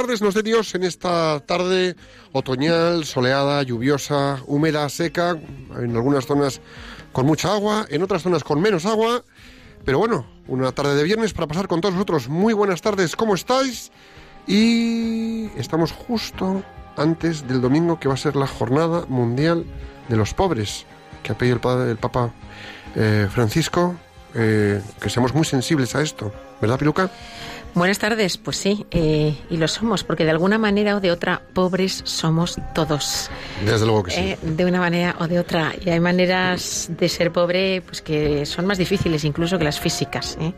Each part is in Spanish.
tardes, nos de Dios, en esta tarde otoñal, soleada, lluviosa, húmeda, seca, en algunas zonas con mucha agua, en otras zonas con menos agua, pero bueno, una tarde de viernes para pasar con todos vosotros. Muy buenas tardes, ¿cómo estáis? Y estamos justo antes del domingo que va a ser la Jornada Mundial de los Pobres, que ha pedido el, padre, el Papa eh, Francisco, eh, que seamos muy sensibles a esto, ¿verdad, Piluca? Buenas tardes, pues sí, eh, y lo somos, porque de alguna manera o de otra, pobres somos todos. Desde luego que sí. Eh, de una manera o de otra. Y hay maneras de ser pobre pues que son más difíciles incluso que las físicas. ¿eh?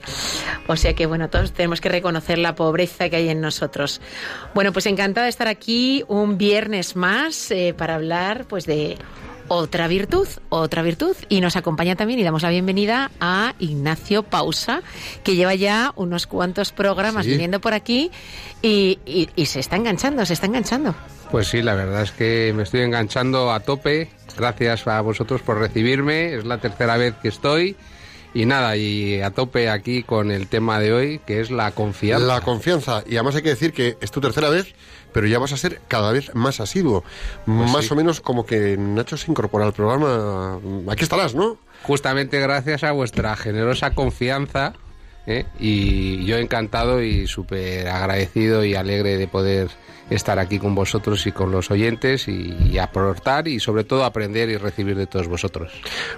O sea que, bueno, todos tenemos que reconocer la pobreza que hay en nosotros. Bueno, pues encantada de estar aquí un viernes más eh, para hablar pues de otra virtud, otra virtud. Y nos acompaña también y damos la bienvenida a Ignacio Pausa, que lleva ya unos cuantos programas Sí. viniendo por aquí y, y- y se está enganchando, se está enganchando. Pues sí, la verdad es que me estoy enganchando a tope. Gracias a vosotros por recibirme. Es la tercera vez que estoy. Y nada, y a tope aquí con el tema de hoy, que es la confianza. La confianza. Y además hay que decir que es tu tercera vez, pero ya vas a ser cada vez más asiduo. más Pues sí. o menos como que Nacho se incorpora al programa. Aquí estarás, ¿no? Justamente gracias a vuestra generosa confianza. ¿eh? Y yo encantado y súper agradecido y alegre de poder estar aquí con vosotros y con los oyentes y, y aportar y sobre todo aprender y recibir de todos vosotros.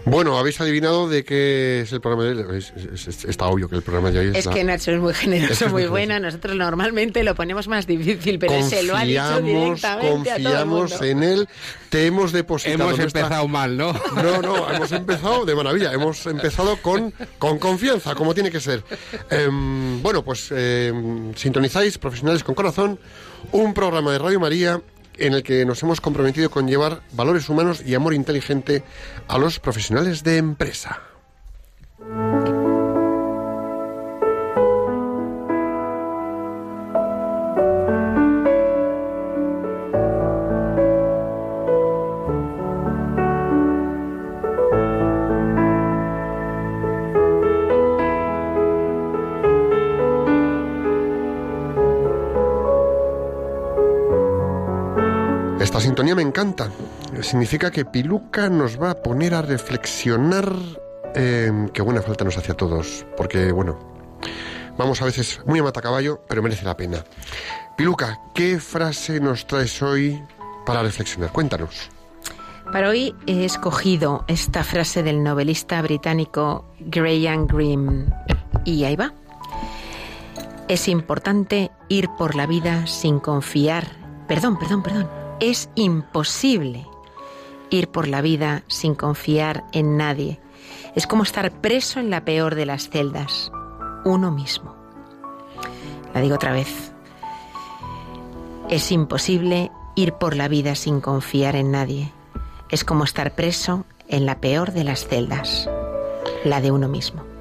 Bueno, habéis adivinado de qué es el programa de hoy. Es- es- es- está obvio que el programa de hoy es, Es la- que Nacho es muy generoso, muy buena. Nosotros normalmente lo ponemos más difícil, pero se lo ha dicho Confiamos, directamente a todo el confiamos mundo. en él. Te hemos depositado. Hemos nuestra- empezado mal, ¿no? No, no, hemos empezado de maravilla. Hemos empezado con, con confianza, como tiene que ser. Em, bueno, pues em, sintonizáis Profesionales con Corazón, un programa de Radio María en el que nos hemos comprometido con llevar valores humanos y amor inteligente a los profesionales de empresa. Me encanta. Significa que Piluca nos va a poner a reflexionar. em, que buena falta nos hace a todos. Porque, bueno, vamos a veces muy a matacaballo, pero merece la pena. Piluca, ¿qué frase nos traes hoy para reflexionar? Cuéntanos. Para hoy he escogido esta frase del novelista británico Graham Greene. Y ahí va. Es importante ir por la vida sin confiar. Perdón, perdón, perdón. Es imposible ir por la vida sin confiar en nadie. Es como estar preso en la peor de las celdas, uno mismo. La digo otra vez. Es imposible ir por la vida sin confiar en nadie. Es como estar preso en la peor de las celdas, la de uno mismo.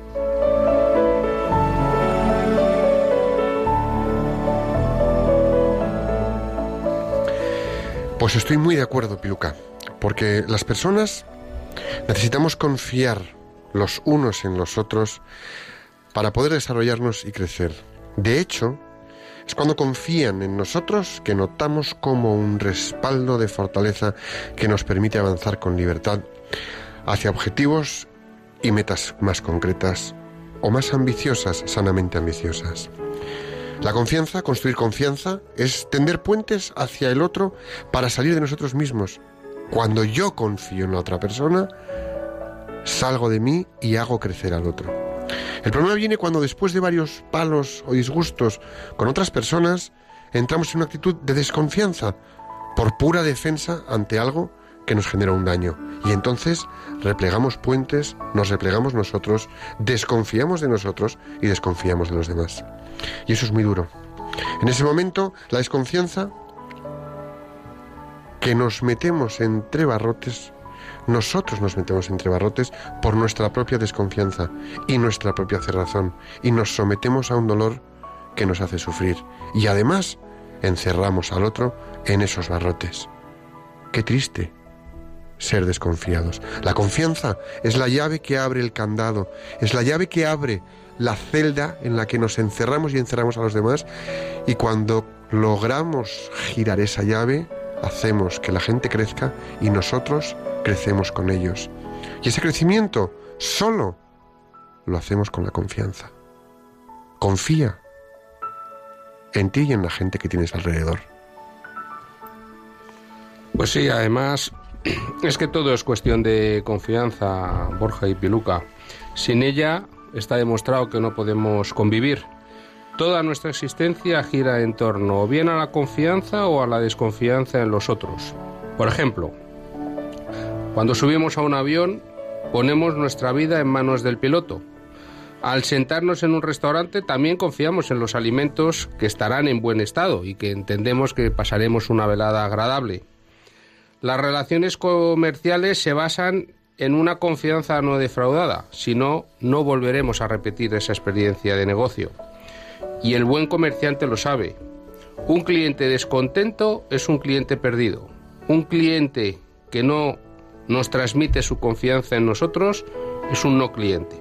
Pues estoy muy de acuerdo, Piluca, porque las personas necesitamos confiar los unos en los otros para poder desarrollarnos y crecer. De hecho, es cuando confían en nosotros que notamos como un respaldo de fortaleza que nos permite avanzar con libertad hacia objetivos y metas más concretas o más ambiciosas, sanamente ambiciosas. La confianza, construir confianza, es tender puentes hacia el otro para salir de nosotros mismos. Cuando yo confío en la otra persona, salgo de mí y hago crecer al otro. El problema viene cuando después de varios palos o disgustos con otras personas, entramos en una actitud de desconfianza por pura defensa ante algo que nos genera un daño. Y entonces replegamos puentes, nos replegamos nosotros, desconfiamos de nosotros y desconfiamos de los demás. Y eso es muy duro. En ese momento, la desconfianza que nos metemos entre barrotes, nosotros nos metemos entre barrotes por nuestra propia desconfianza y nuestra propia cerrazón y nos sometemos a un dolor que nos hace sufrir y además encerramos al otro en esos barrotes. Qué triste ser desconfiados. La confianza es la llave que abre el candado, es la llave que abre la celda en la que nos encerramos y encerramos a los demás y cuando logramos girar esa llave, hacemos que la gente crezca y nosotros crecemos con ellos. Y ese crecimiento solo lo hacemos con la confianza. Confía en ti y en la gente que tienes alrededor. Pues sí, además es que todo es cuestión de confianza, Borja y Piluca. Sin ella está demostrado que no podemos convivir. Toda nuestra existencia gira en torno o bien a la confianza o a la desconfianza en los otros. Por ejemplo, cuando subimos a un avión, ponemos nuestra vida en manos del piloto. Al sentarnos en un restaurante también confiamos en los alimentos que estarán en buen estado y que entendemos que pasaremos una velada agradable. Las relaciones comerciales se basan en una confianza no defraudada, si no, no volveremos a repetir esa experiencia de negocio. Y el buen comerciante lo sabe. Un cliente descontento es un cliente perdido. Un cliente que no nos transmite su confianza en nosotros es un no cliente.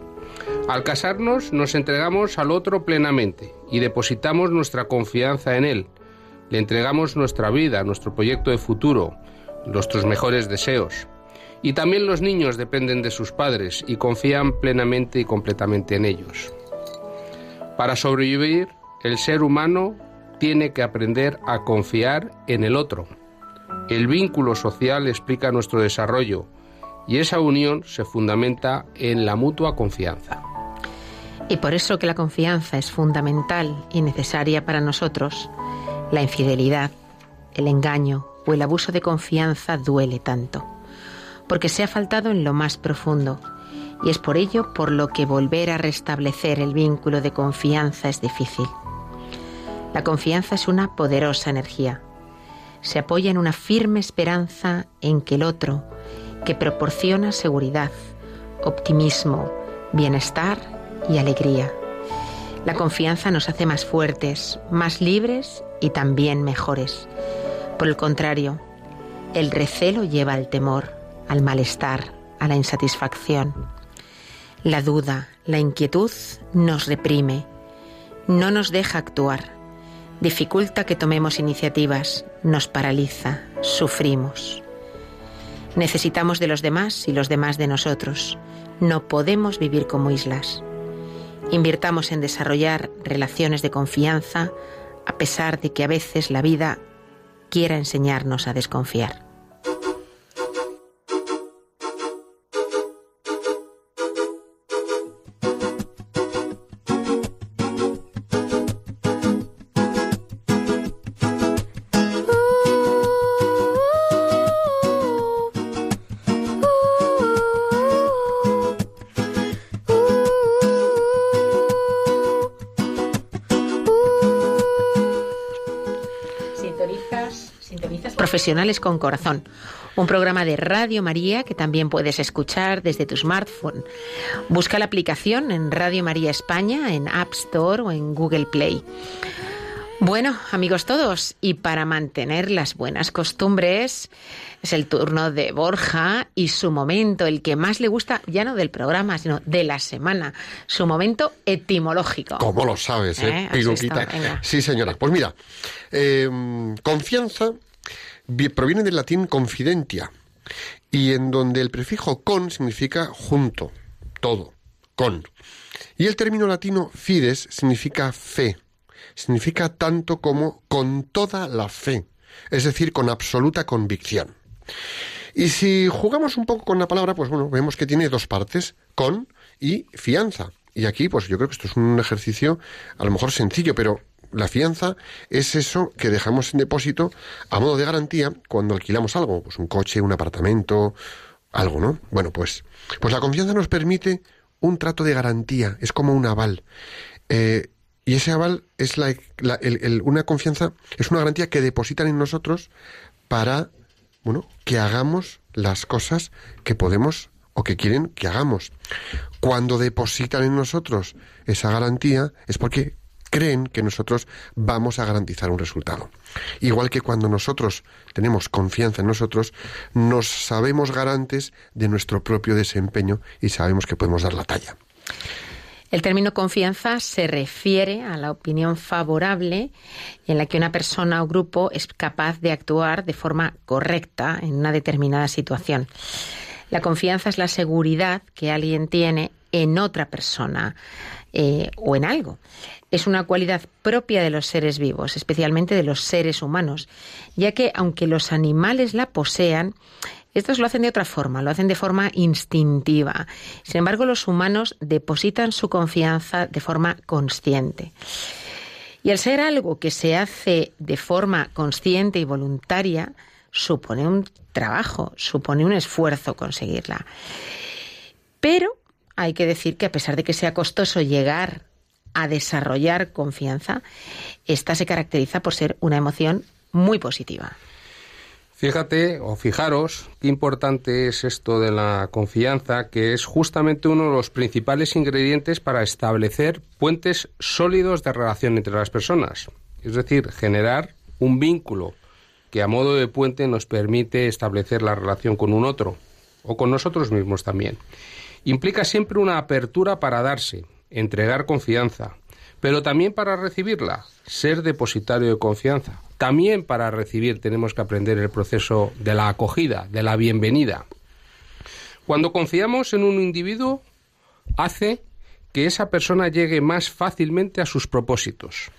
Al casarnos nos entregamos al otro plenamente y depositamos nuestra confianza en él. Le entregamos nuestra vida, nuestro proyecto de futuro, nuestros mejores deseos. Y también los niños dependen de sus padres y confían plenamente y completamente en ellos. Para sobrevivir, el ser humano tiene que aprender a confiar en el otro. El vínculo social explica nuestro desarrollo y esa unión se fundamenta en la mutua confianza. Y por eso que la confianza es fundamental y necesaria para nosotros, la infidelidad, el engaño o el abuso de confianza duele tanto, porque se ha faltado en lo más profundo, y es por ello por lo que volver a restablecer el vínculo de confianza es difícil. La confianza es una poderosa energía. Se apoya en una firme esperanza en que el otro, que proporciona seguridad, optimismo, bienestar y alegría. La confianza nos hace más fuertes, más libres y también mejores. Por el contrario, el recelo lleva al temor, al malestar, a la insatisfacción. La duda, la inquietud nos reprime, no nos deja actuar, dificulta que tomemos iniciativas, nos paraliza, sufrimos. Necesitamos de los demás y los demás de nosotros. No podemos vivir como islas. Invirtamos en desarrollar relaciones de confianza a pesar de que a veces la vida quiera enseñarnos a desconfiar. Profesionales con Corazón, un programa de Radio María que también puedes escuchar desde tu smartphone. Busca la aplicación en Radio María España, en App Store o en Google Play. Bueno, amigos todos, y para mantener las buenas costumbres, es el turno de Borja y su momento, el que más le gusta, ya no del programa, sino de la semana, su momento etimológico. ¿Cómo lo sabes, eh? ¿Eh? Venga. Sí, señora. Pues mira, eh, confianza proviene del latín confidentia, y en donde el prefijo con significa junto, todo, con. Y el término latino fides significa fe. significa tanto como con toda la fe, es decir, con absoluta convicción. Y si jugamos un poco con la palabra, pues bueno, vemos que tiene dos partes, con y fianza. Y aquí, pues yo creo que esto es un ejercicio a lo mejor sencillo, pero la fianza es eso que dejamos en depósito a modo de garantía cuando alquilamos algo, pues un coche, un apartamento, algo, ¿no? Bueno, pues, pues la confianza nos permite un trato de garantía, es como un aval. Eh, y ese aval es la, una confianza, es una garantía que depositan en nosotros para, bueno, que hagamos las cosas que podemos o que quieren que hagamos. Cuando depositan en nosotros esa garantía es porque creen que nosotros vamos a garantizar un resultado. Igual que cuando nosotros tenemos confianza en nosotros, nos sabemos garantes de nuestro propio desempeño y sabemos que podemos dar la talla. El término confianza se refiere a la opinión favorable en la que una persona o grupo es capaz de actuar de forma correcta en una determinada situación. La confianza es la seguridad que alguien tiene en otra persona eh, o en algo es una cualidad propia de los seres vivos, especialmente de los seres humanos, ya que aunque los animales la posean, estos lo hacen de otra forma, lo hacen de forma instintiva. Sin embargo, los humanos depositan su confianza de forma consciente. Y al ser algo que se hace de forma consciente y voluntaria, supone un trabajo, supone un esfuerzo conseguirla. Pero hay que decir que a pesar de que sea costoso llegar a desarrollar confianza, esta se caracteriza por ser una emoción muy positiva. Fíjate o fijaros qué importante es esto de la confianza, que es justamente uno de los principales ingredientes para establecer puentes sólidos de relación entre las personas. Es decir, generar un vínculo que a modo de puente nos permite establecer la relación con un otro o con nosotros mismos también. Implica siempre una apertura para darse, entregar confianza, pero también para recibirla, ser depositario de confianza. También para recibir tenemos que aprender el proceso de la acogida, de la bienvenida. Cuando confiamos en un individuo, hace que esa persona llegue más fácilmente a sus propósitos.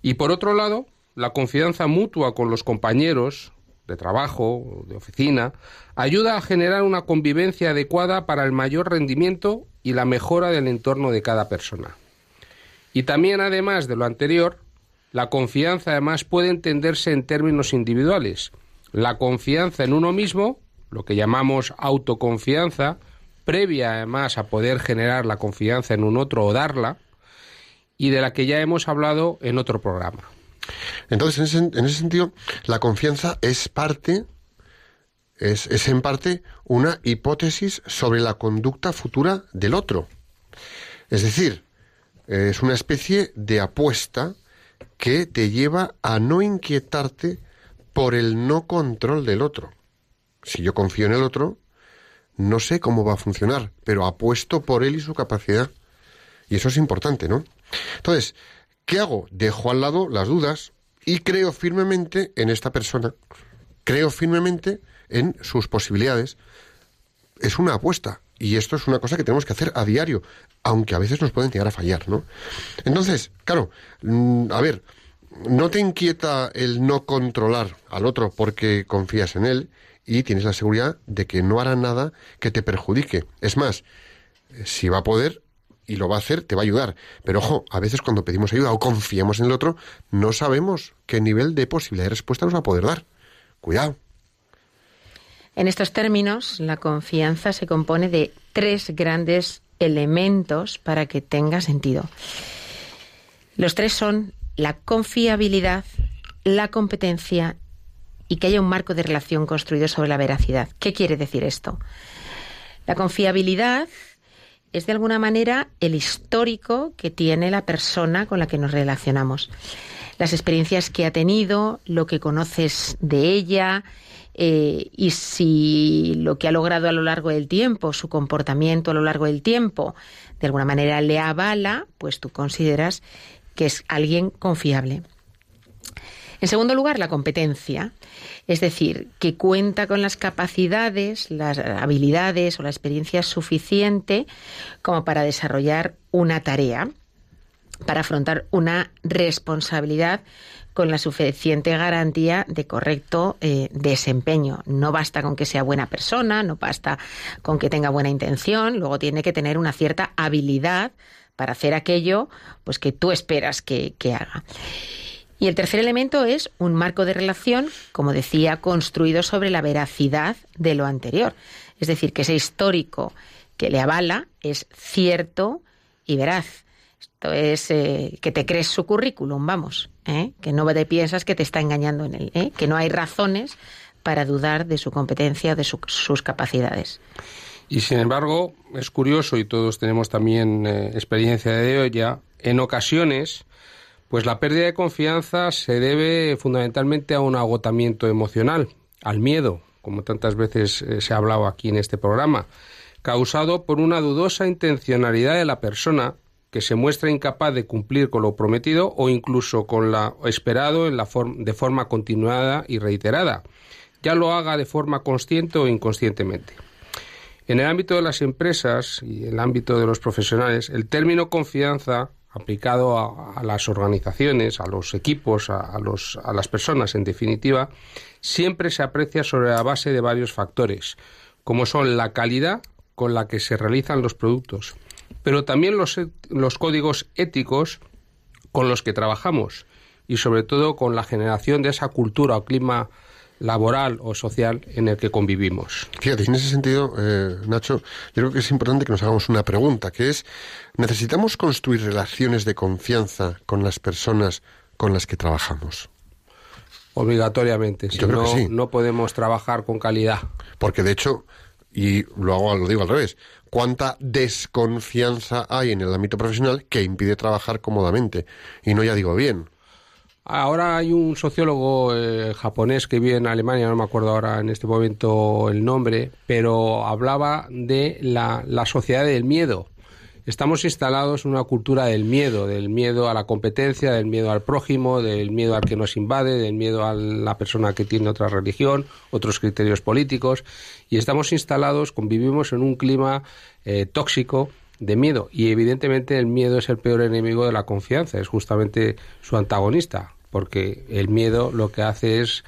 Y por otro lado, la confianza mutua con los compañeros de trabajo, de oficina, ayuda a generar una convivencia adecuada para el mayor rendimiento y la mejora del entorno de cada persona. Y también, además de lo anterior, la confianza además puede entenderse en términos individuales. La confianza en uno mismo, lo que llamamos autoconfianza, previa además a poder generar la confianza en un otro o darla, y de la que ya hemos hablado en otro programa. Entonces, en ese, sentido, la confianza es parte, es, es en parte una hipótesis sobre la conducta futura del otro. Es decir, es una especie de apuesta que te lleva a no inquietarte por el no control del otro. Si yo confío en el otro, no sé cómo va a funcionar, pero apuesto por él y su capacidad. Y eso es importante, ¿no? Entonces, ¿qué hago? Dejo al lado las dudas y creo firmemente en esta persona. Creo firmemente en sus posibilidades. Es una apuesta. Y esto es una cosa que tenemos que hacer a diario, aunque a veces nos pueden llegar a fallar, ¿no? Entonces, claro, mm, a ver, no te inquieta el no controlar al otro porque confías en él y tienes la seguridad de que no hará nada que te perjudique. Es más, si va a poder, y lo va a hacer, te va a ayudar. Pero ojo, a veces cuando pedimos ayuda o confiamos en el otro, no sabemos qué nivel de posibilidad de respuesta nos va a poder dar. Cuidado. En estos términos, la confianza se compone de tres grandes elementos para que tenga sentido. Los tres son la confiabilidad, la competencia y que haya un marco de relación construido sobre la veracidad. ¿Qué quiere decir esto? La confiabilidad es de alguna manera el histórico que tiene la persona con la que nos relacionamos. Las experiencias que ha tenido, lo que conoces de ella eh, y si lo que ha logrado a lo largo del tiempo, su comportamiento a lo largo del tiempo, de alguna manera le avala, pues tú consideras que es alguien confiable. En segundo lugar, la competencia, es decir, que cuenta con las capacidades, las habilidades o la experiencia suficiente como para desarrollar una tarea. para afrontar una responsabilidad con la suficiente garantía de correcto eh, desempeño. No basta con que sea buena persona, no basta con que tenga buena intención, luego tiene que tener una cierta habilidad para hacer aquello pues que tú esperas que, que haga. Y el tercer elemento es un marco de relación, como decía, construido sobre la veracidad de lo anterior. Es decir, que ese histórico que le avala es cierto y veraz. Esto es eh, que te crees su currículum, vamos, ¿eh? que no te piensas que te está engañando en él, ¿eh? que no hay razones para dudar de su competencia o de su- sus capacidades. Y sin embargo, es curioso, y todos tenemos también eh, experiencia de ello, en ocasiones, pues la pérdida de confianza se debe fundamentalmente a un agotamiento emocional, al miedo, como tantas veces eh, se ha hablado aquí en este programa, causado por una dudosa intencionalidad de la persona que se muestra incapaz de cumplir con lo prometido o incluso con lo esperado en la form- de forma continuada y reiterada, ya lo haga de forma consciente o inconscientemente. En el ámbito de las empresas y el ámbito de los profesionales, el término confianza aplicado a, a las organizaciones, a los equipos, a, a los- a las personas, en definitiva, siempre se aprecia sobre la base de varios factores, como son la calidad con la que se realizan los productos, pero también los, los códigos éticos con los que trabajamos y sobre todo con la generación de esa cultura o clima laboral o social en el que convivimos. Fíjate, en ese sentido, eh, Nacho, yo creo que es importante que nos hagamos una pregunta, que es, ¿necesitamos construir relaciones de confianza con las personas con las que trabajamos? Obligatoriamente, si Yo creo no, que sí. no podemos trabajar con calidad. Porque de hecho, y lo, hago, lo digo al revés, ¿cuánta desconfianza hay en el ámbito profesional que impide trabajar cómodamente? Y no ya digo bien. Ahora hay un sociólogo eh, japonés que vive en Alemania, no me acuerdo ahora en este momento el nombre, pero hablaba de la, la sociedad del miedo. Estamos instalados en una cultura del miedo, del miedo a la competencia, del miedo al prójimo, del miedo al que nos invade, del miedo a la persona que tiene otra religión, otros criterios políticos, y estamos instalados, convivimos en un clima eh, tóxico de miedo, y evidentemente el miedo es el peor enemigo de la confianza, es justamente su antagonista, porque el miedo lo que hace es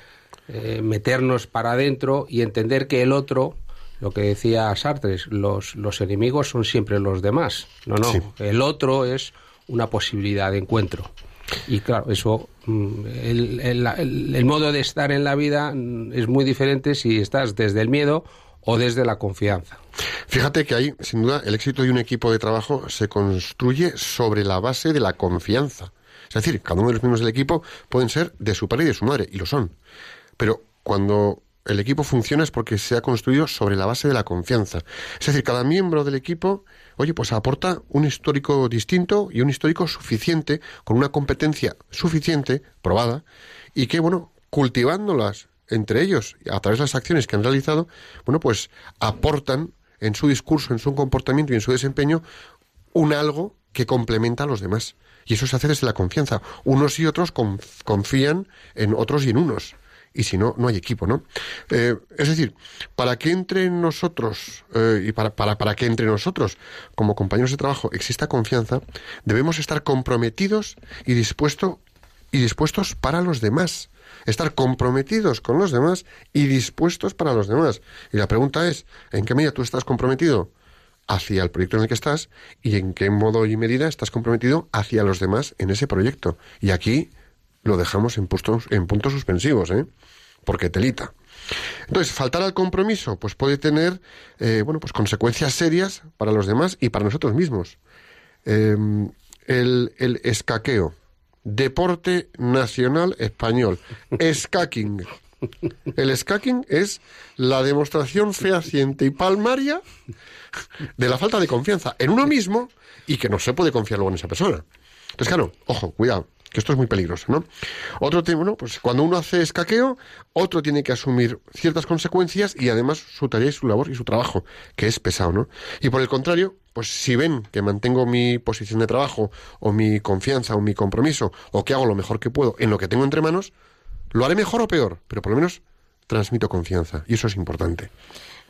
eh, meternos para adentro y entender que el otro lo que decía Sartre, los, los enemigos son siempre los demás. No, no, Sí. el otro es una posibilidad de encuentro. Y claro, eso, mm, el, el- el- el modo de estar en la vida mm, es muy diferente si estás desde el miedo o desde la confianza. Fíjate que ahí, sin duda, el éxito de un equipo de trabajo se construye sobre la base de la confianza. Es decir, cada uno de los miembros del equipo pueden ser de su padre y de su madre, y lo son. Pero cuando el equipo funciona es porque se ha construido sobre la base de la confianza. Es decir, cada miembro del equipo, oye, pues aporta un histórico distinto y un histórico suficiente, con una competencia suficiente, probada, y que, bueno, cultivándolas entre ellos, a través de las acciones que han realizado, bueno, pues aportan en su discurso, en su comportamiento y en su desempeño un algo que complementa a los demás. Y eso se hace desde la confianza. Unos y otros conf- confían en otros y en unos. Y si no, no hay equipo, ¿no? Eh, es decir, para que entre en nosotros eh, y para, para, para que entre nosotros, como compañeros de trabajo, exista confianza, debemos estar comprometidos y, dispuesto, y dispuestos para los demás. Estar comprometidos con los demás y dispuestos para los demás. Y la pregunta es, ¿en qué medida tú estás comprometido hacia el proyecto en el que estás y en qué modo y medida estás comprometido hacia los demás en ese proyecto? Y aquí lo dejamos en puntos, en puntos suspensivos, ¿eh? Porque telita. Entonces, faltar al compromiso, pues puede tener, eh, bueno, pues consecuencias serias para los demás y para nosotros mismos. Eh, el, el escaqueo, deporte nacional español, escacking. El escacking es la demostración fehaciente y palmaria de la falta de confianza en uno mismo y que no se puede confiar luego en esa persona. Entonces, claro, ojo, cuidado, que esto es muy peligroso, ¿no? Otro tema, bueno, pues cuando uno hace escaqueo, otro tiene que asumir ciertas consecuencias y además su tarea y su labor y su trabajo, que es pesado, ¿no? Y por el contrario, pues si ven que mantengo mi posición de trabajo o mi confianza o mi compromiso o que hago lo mejor que puedo en lo que tengo entre manos, lo haré mejor o peor, pero por lo menos transmito confianza y eso es importante.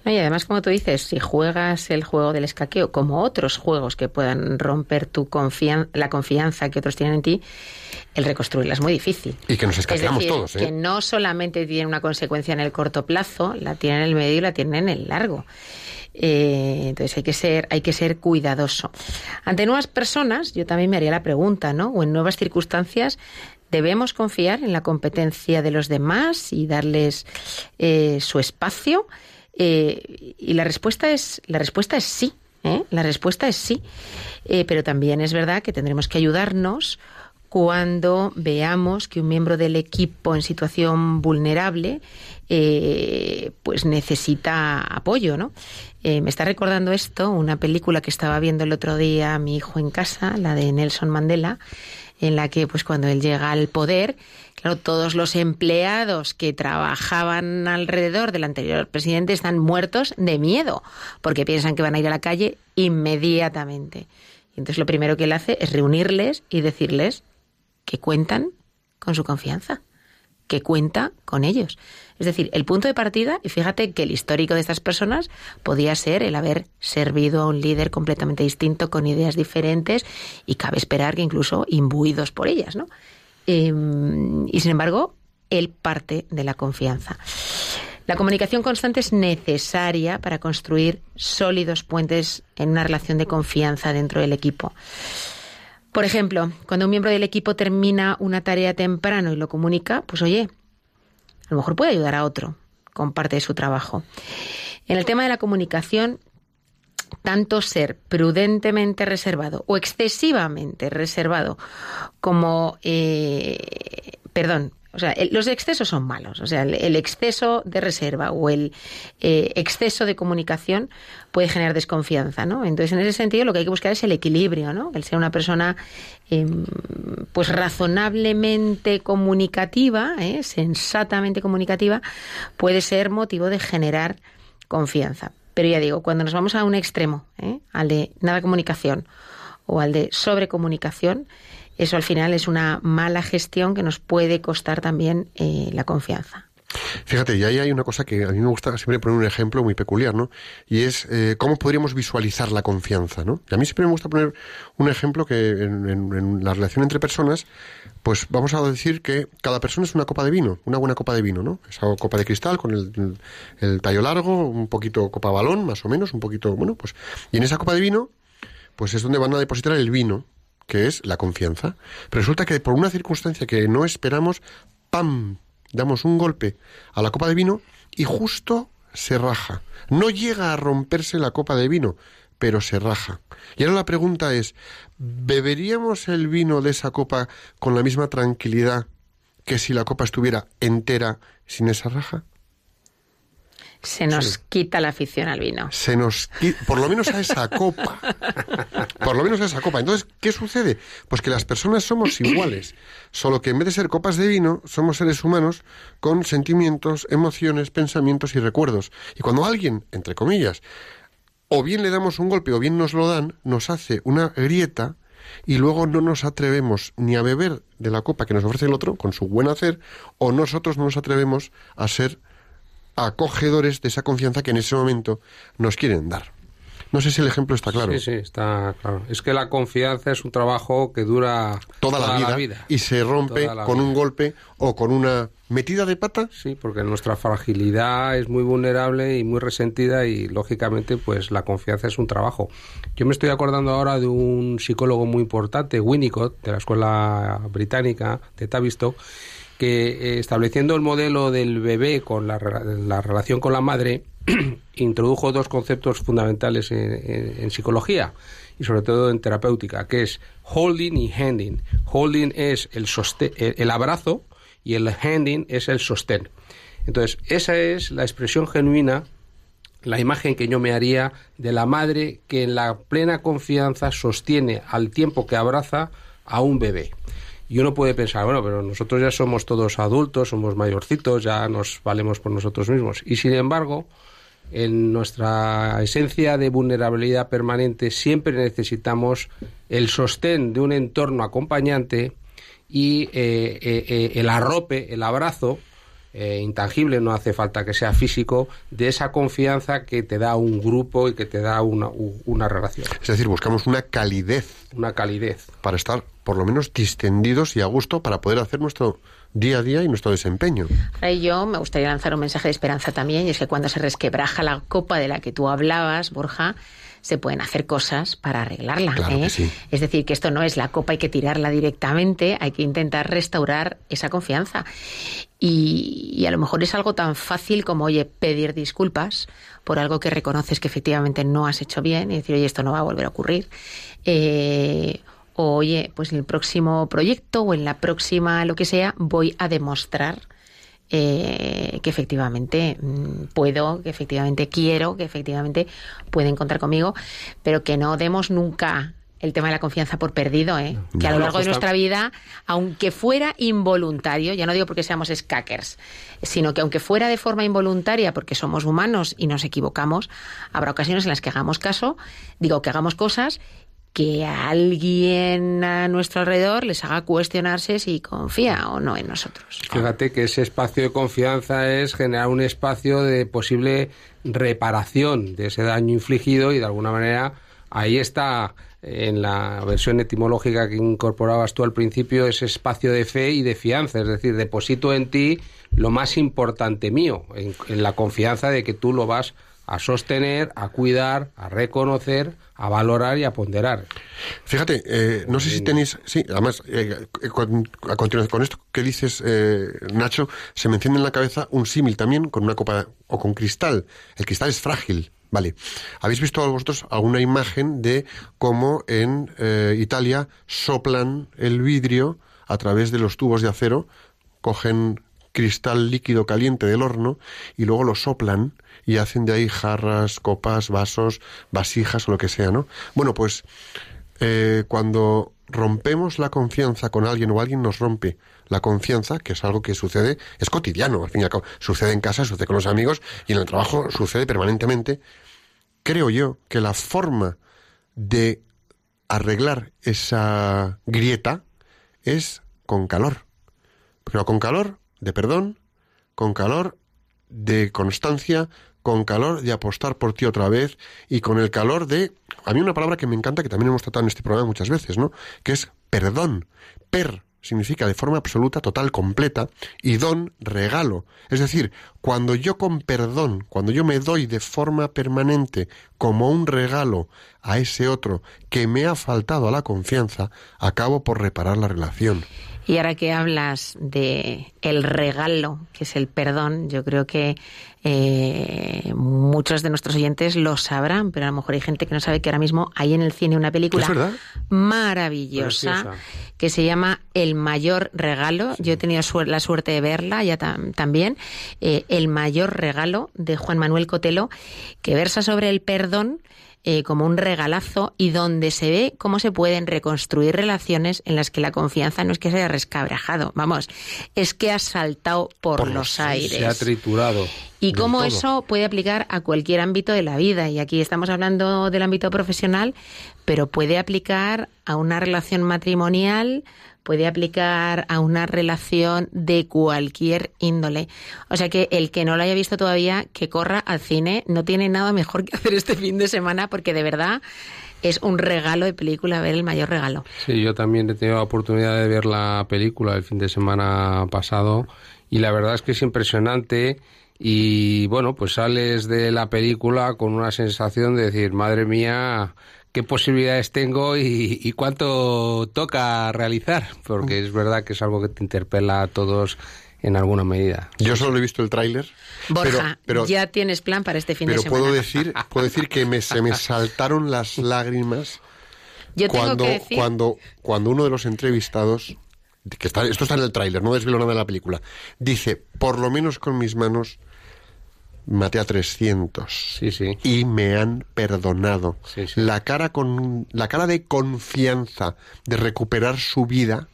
Y además, como tú dices, si juegas el juego del escaqueo como otros juegos que puedan romper tu confian la confianza que otros tienen en ti, el reconstruirla es muy difícil. Y que nos Es escaqueamos decir, todos, ¿eh? que no solamente tiene una consecuencia en el corto plazo, la tiene en el medio y la tiene en el largo. Eh, entonces hay que ser, hay que ser cuidadoso. Ante nuevas personas, yo también me haría la pregunta, ¿no? O en nuevas circunstancias, debemos confiar en la competencia de los demás y darles eh, su espacio. Eh, y la respuesta es, la respuesta es sí. ¿eh? La respuesta es sí. Eh, pero también es verdad que tendremos que ayudarnos cuando veamos que un miembro del equipo en situación vulnerable eh, pues necesita apoyo, ¿no? Eh, me está recordando esto, una película que estaba viendo el otro día mi hijo en casa, la de Nelson Mandela, en la que pues cuando él llega al poder, claro, todos los empleados que trabajaban alrededor del anterior presidente están muertos de miedo, porque piensan que van a ir a la calle inmediatamente. Y entonces lo primero que él hace es reunirles y decirles que cuentan con su confianza, que cuenta con ellos. Es decir, el punto de partida, y fíjate que el histórico de estas personas podía ser el haber servido a un líder completamente distinto, con ideas diferentes, y cabe esperar que incluso imbuidos por ellas, ¿no? Eh, y sin embargo, él parte de la confianza. La comunicación constante es necesaria para construir sólidos puentes en una relación de confianza dentro del equipo. Por ejemplo, cuando un miembro del equipo termina una tarea temprano y lo comunica, pues oye, a lo mejor puede ayudar a otro con parte de su trabajo. En el tema de la comunicación, tanto ser prudentemente reservado o excesivamente reservado como, eh, perdón, o sea, el- los excesos son malos. O sea, el, el exceso de reserva o el eh, exceso de comunicación puede generar desconfianza, ¿no? Entonces, en ese sentido, lo que hay que buscar es el equilibrio, ¿no? El ser una persona, eh, pues razonablemente comunicativa, ¿eh? sensatamente comunicativa, puede ser motivo de generar confianza. Pero ya digo, cuando nos vamos a un extremo, ¿eh? al de nada comunicación o al de sobrecomunicación, eso al final es una mala gestión que nos puede costar también eh, la confianza. Fíjate, y ahí hay una cosa que a mí me gusta siempre poner un ejemplo muy peculiar, ¿no? Y es eh, cómo podríamos visualizar la confianza, ¿no? Y a mí siempre me gusta poner un ejemplo que en, en- la relación entre personas, pues vamos a decir que cada persona es una copa de vino, una buena copa de vino, ¿no? Esa copa de cristal con el, el tallo largo, un poquito copa balón, más o menos, un poquito, bueno, pues... Y en esa copa de vino, pues es donde van a depositar el vino, que es la confianza. Resulta que por una circunstancia que no esperamos, ¡pam! damos un golpe a la copa de vino y justo se raja. No llega a romperse la copa de vino, pero se raja. Y ahora la pregunta es, ¿beberíamos el vino de esa copa con la misma tranquilidad que si la copa estuviera entera sin esa raja? Se nos quita la afición al vino. se nos por lo menos a esa copa. Por lo menos a esa copa. Entonces qué sucede pues que las personas somos iguales solo que en vez de ser copas de vino somos seres humanos con sentimientos emociones pensamientos y recuerdos. Y cuando alguien entre comillas o bien le damos un golpe o bien nos lo dan nos hace una grieta y luego no nos atrevemos ni a beber de la copa que nos ofrece el otro con su buen hacer o nosotros no nos atrevemos a ser acogedores de esa confianza que en ese momento nos quieren dar. No sé si el ejemplo está claro. Sí, sí, está claro. Es que la confianza es un trabajo que dura Toda, la, vida, y se rompe la con un vida. golpe o con una metida de pata. Sí, porque nuestra fragilidad es muy vulnerable y muy resentida y lógicamente pues la confianza es un trabajo. Yo me estoy acordando ahora de un psicólogo muy importante, Winnicott, de la escuela británica de Tavistock, que eh, estableciendo el modelo del bebé con la, re- la relación con la madre, introdujo dos conceptos fundamentales en, psicología y sobre todo en terapéutica, que es holding y handing. Holding es el, el abrazo y el handing es el sostén. Entonces, esa es la expresión genuina, la imagen que yo me haría de la madre que en la plena confianza sostiene al tiempo que abraza a un bebé. Y uno puede pensar, bueno, pero nosotros ya somos todos adultos, somos mayorcitos, ya nos valemos por nosotros mismos. Y sin embargo, en nuestra esencia de vulnerabilidad permanente siempre necesitamos el sostén de un entorno acompañante y eh, eh, eh, el arrope, el abrazo eh, intangible, no hace falta que sea físico, de esa confianza que te da un grupo y que te da una, una relación, Es decir, buscamos una calidez una calidez. para estar por lo menos distendidos y a gusto para poder hacer nuestro día a día y nuestro desempeño. Ahora y yo me gustaría lanzar un mensaje de esperanza también, y es que cuando se resquebraja la copa de la que tú hablabas, Borja, se pueden hacer cosas para arreglarla. Claro ¿eh? que sí. Es decir, que esto no es la copa, hay que tirarla directamente, hay que intentar restaurar esa confianza. Y, y a lo mejor es algo tan fácil como, oye, pedir disculpas por algo que reconoces que efectivamente no has hecho bien y decir, oye, esto no va a volver a ocurrir. Eh, o, oye, pues en el próximo proyecto o en la próxima lo que sea, voy a demostrar eh, que efectivamente mm, puedo, que efectivamente quiero, que efectivamente pueden contar conmigo, pero que no demos nunca el tema de la confianza por perdido, ¿eh? que a lo largo de nuestra vida, aunque fuera involuntario, ya no digo porque seamos skackers, sino que aunque fuera de forma involuntaria, porque somos humanos y nos equivocamos, habrá ocasiones en las que hagamos caso, digo que hagamos cosas que alguien a nuestro alrededor les haga cuestionarse si confía o no en nosotros. Fíjate que ese espacio de confianza es generar un espacio de posible reparación de ese daño infligido y de alguna manera ahí está en la versión etimológica que incorporabas tú al principio ese espacio de fe y de fianza, es decir, deposito en ti lo más importante mío, en, en la confianza de que tú lo vas a sostener, a cuidar, a reconocer, a valorar y a ponderar. Fíjate, eh, no sé si tenéis, sí, además, eh, con- a continuación con esto que dices, eh, Nacho, se me enciende en la cabeza un símil también con una copa o con cristal. El cristal es frágil, vale. ¿Habéis visto vosotros alguna imagen de cómo en eh, Italia soplan el vidrio a través de los tubos de acero, cogen cristal líquido caliente del horno y luego lo soplan y hacen de ahí jarras, copas, vasos, vasijas o lo que sea, ¿no? Bueno, pues eh, cuando rompemos la confianza con alguien o alguien nos rompe la confianza, que es algo que sucede, es cotidiano, al fin y al cabo, sucede en casa, sucede con los amigos y en el trabajo sucede permanentemente, creo yo que la forma de arreglar esa grieta es con calor. Pero con calor de perdón, con calor de constancia, con calor de apostar por ti otra vez y con el calor de... A mí una palabra que me encanta, que también hemos tratado en este programa muchas veces, ¿no? Que es perdón. Per significa de forma absoluta, total, completa, y don, regalo. Es decir, cuando yo con perdón, cuando yo me doy de forma permanente como un regalo a ese otro que me ha faltado a la confianza, acabo por reparar la relación. Y ahora que hablas de el regalo, que es el perdón, yo creo que eh, muchos de nuestros oyentes lo sabrán, pero a lo mejor hay gente que no sabe que ahora mismo hay en el cine una película maravillosa Preciosa. que se llama El mayor regalo. Yo he tenido la suerte de verla ya tam- también. Eh, el mayor regalo de Juan Manuel Cotelo, que versa sobre el perdón eh, como un regalazo y donde se ve cómo se pueden reconstruir relaciones en las que la confianza no es que se haya rescabrajado, vamos, es que ha saltado por, Por los aires. Se ha triturado. Y cómo todo. eso puede aplicar a cualquier ámbito de la vida. Y aquí estamos hablando del ámbito profesional, pero puede aplicar a una relación matrimonial, puede aplicar a una relación de cualquier índole. O sea que el que no lo haya visto todavía, que corra al cine, no tiene nada mejor que hacer este fin de semana, porque de verdad es un regalo de película ver el mayor regalo. Sí, yo también he tenido la oportunidad de ver la película el fin de semana pasado y la verdad es que es impresionante y bueno, pues sales de la película con una sensación de decir, madre mía, qué posibilidades tengo y, y cuánto toca realizar, porque es verdad que es algo que te interpela a todos en alguna medida. Yo solo he visto el tráiler. Borja, pero, pero, ya tienes plan para este fin pero de semana. puedo decir, puedo decir que me, se me saltaron las lágrimas Yo tengo cuando, que decir... cuando, cuando uno de los entrevistados, que está, esto está en el tráiler, no desvelo nada de la película, dice, por lo menos con mis manos maté a 300 Sí, sí. y me han perdonado. Sí, sí. La cara con la cara de confianza de recuperar su vida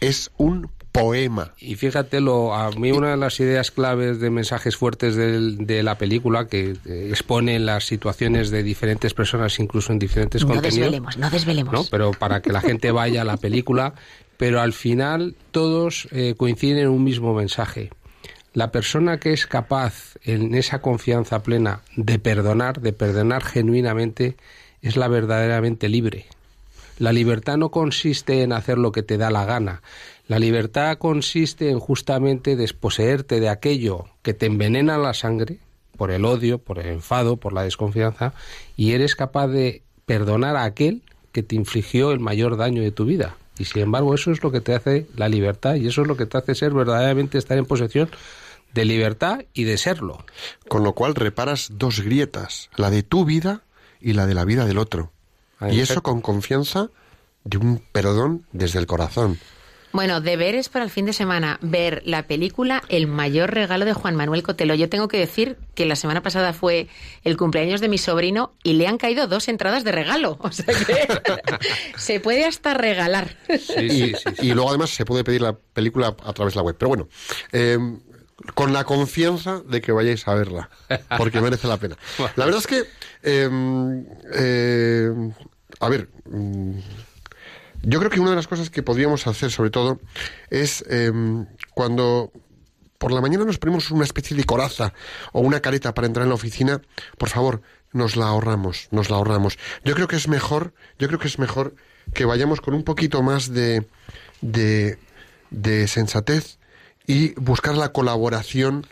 es un poema. Y fíjate, lo, a mí una de las ideas claves de mensajes fuertes del- de, la película, que expone las situaciones de diferentes personas, incluso en diferentes No contenidos, desvelemos, no desvelemos. ¿no? pero para que la gente vaya a la película, pero al final todos eh, coinciden en un mismo mensaje. La persona que es capaz en esa confianza plena de perdonar, de perdonar genuinamente, es la verdaderamente libre. La libertad no consiste en hacer lo que te da la gana. La libertad consiste en justamente desposeerte de aquello que te envenena la sangre, por el odio, por el enfado, por la desconfianza, y eres capaz de perdonar a aquel que te infligió el mayor daño de tu vida. Y sin embargo, eso es lo que te hace la libertad y eso es lo que te hace ser verdaderamente estar en posesión de libertad y de serlo. Con lo cual reparas dos grietas, la de tu vida y la de la vida del otro. Ahí y eso con confianza de un perdón desde el corazón. Bueno, deberes para el fin de semana. Ver la película El mayor regalo de Juan Manuel Cotelo. Yo tengo que decir que la semana pasada fue el cumpleaños de mi sobrino y le han caído dos entradas de regalo. O sea que se puede hasta regalar. Sí, sí, sí. y luego además se puede pedir la película a través de la web. Pero bueno, eh, con la confianza de que vayáis a verla, porque merece la pena. La verdad es que, eh, eh, a ver, mm, yo creo que una de las cosas que podríamos hacer sobre todo es eh, cuando por la mañana nos ponemos una especie de coraza o una careta para entrar en la oficina, por favor, nos la ahorramos, nos la ahorramos. Yo creo que es mejor, yo creo que es mejor que vayamos con un poquito más de, de, de sensatez y buscar la colaboración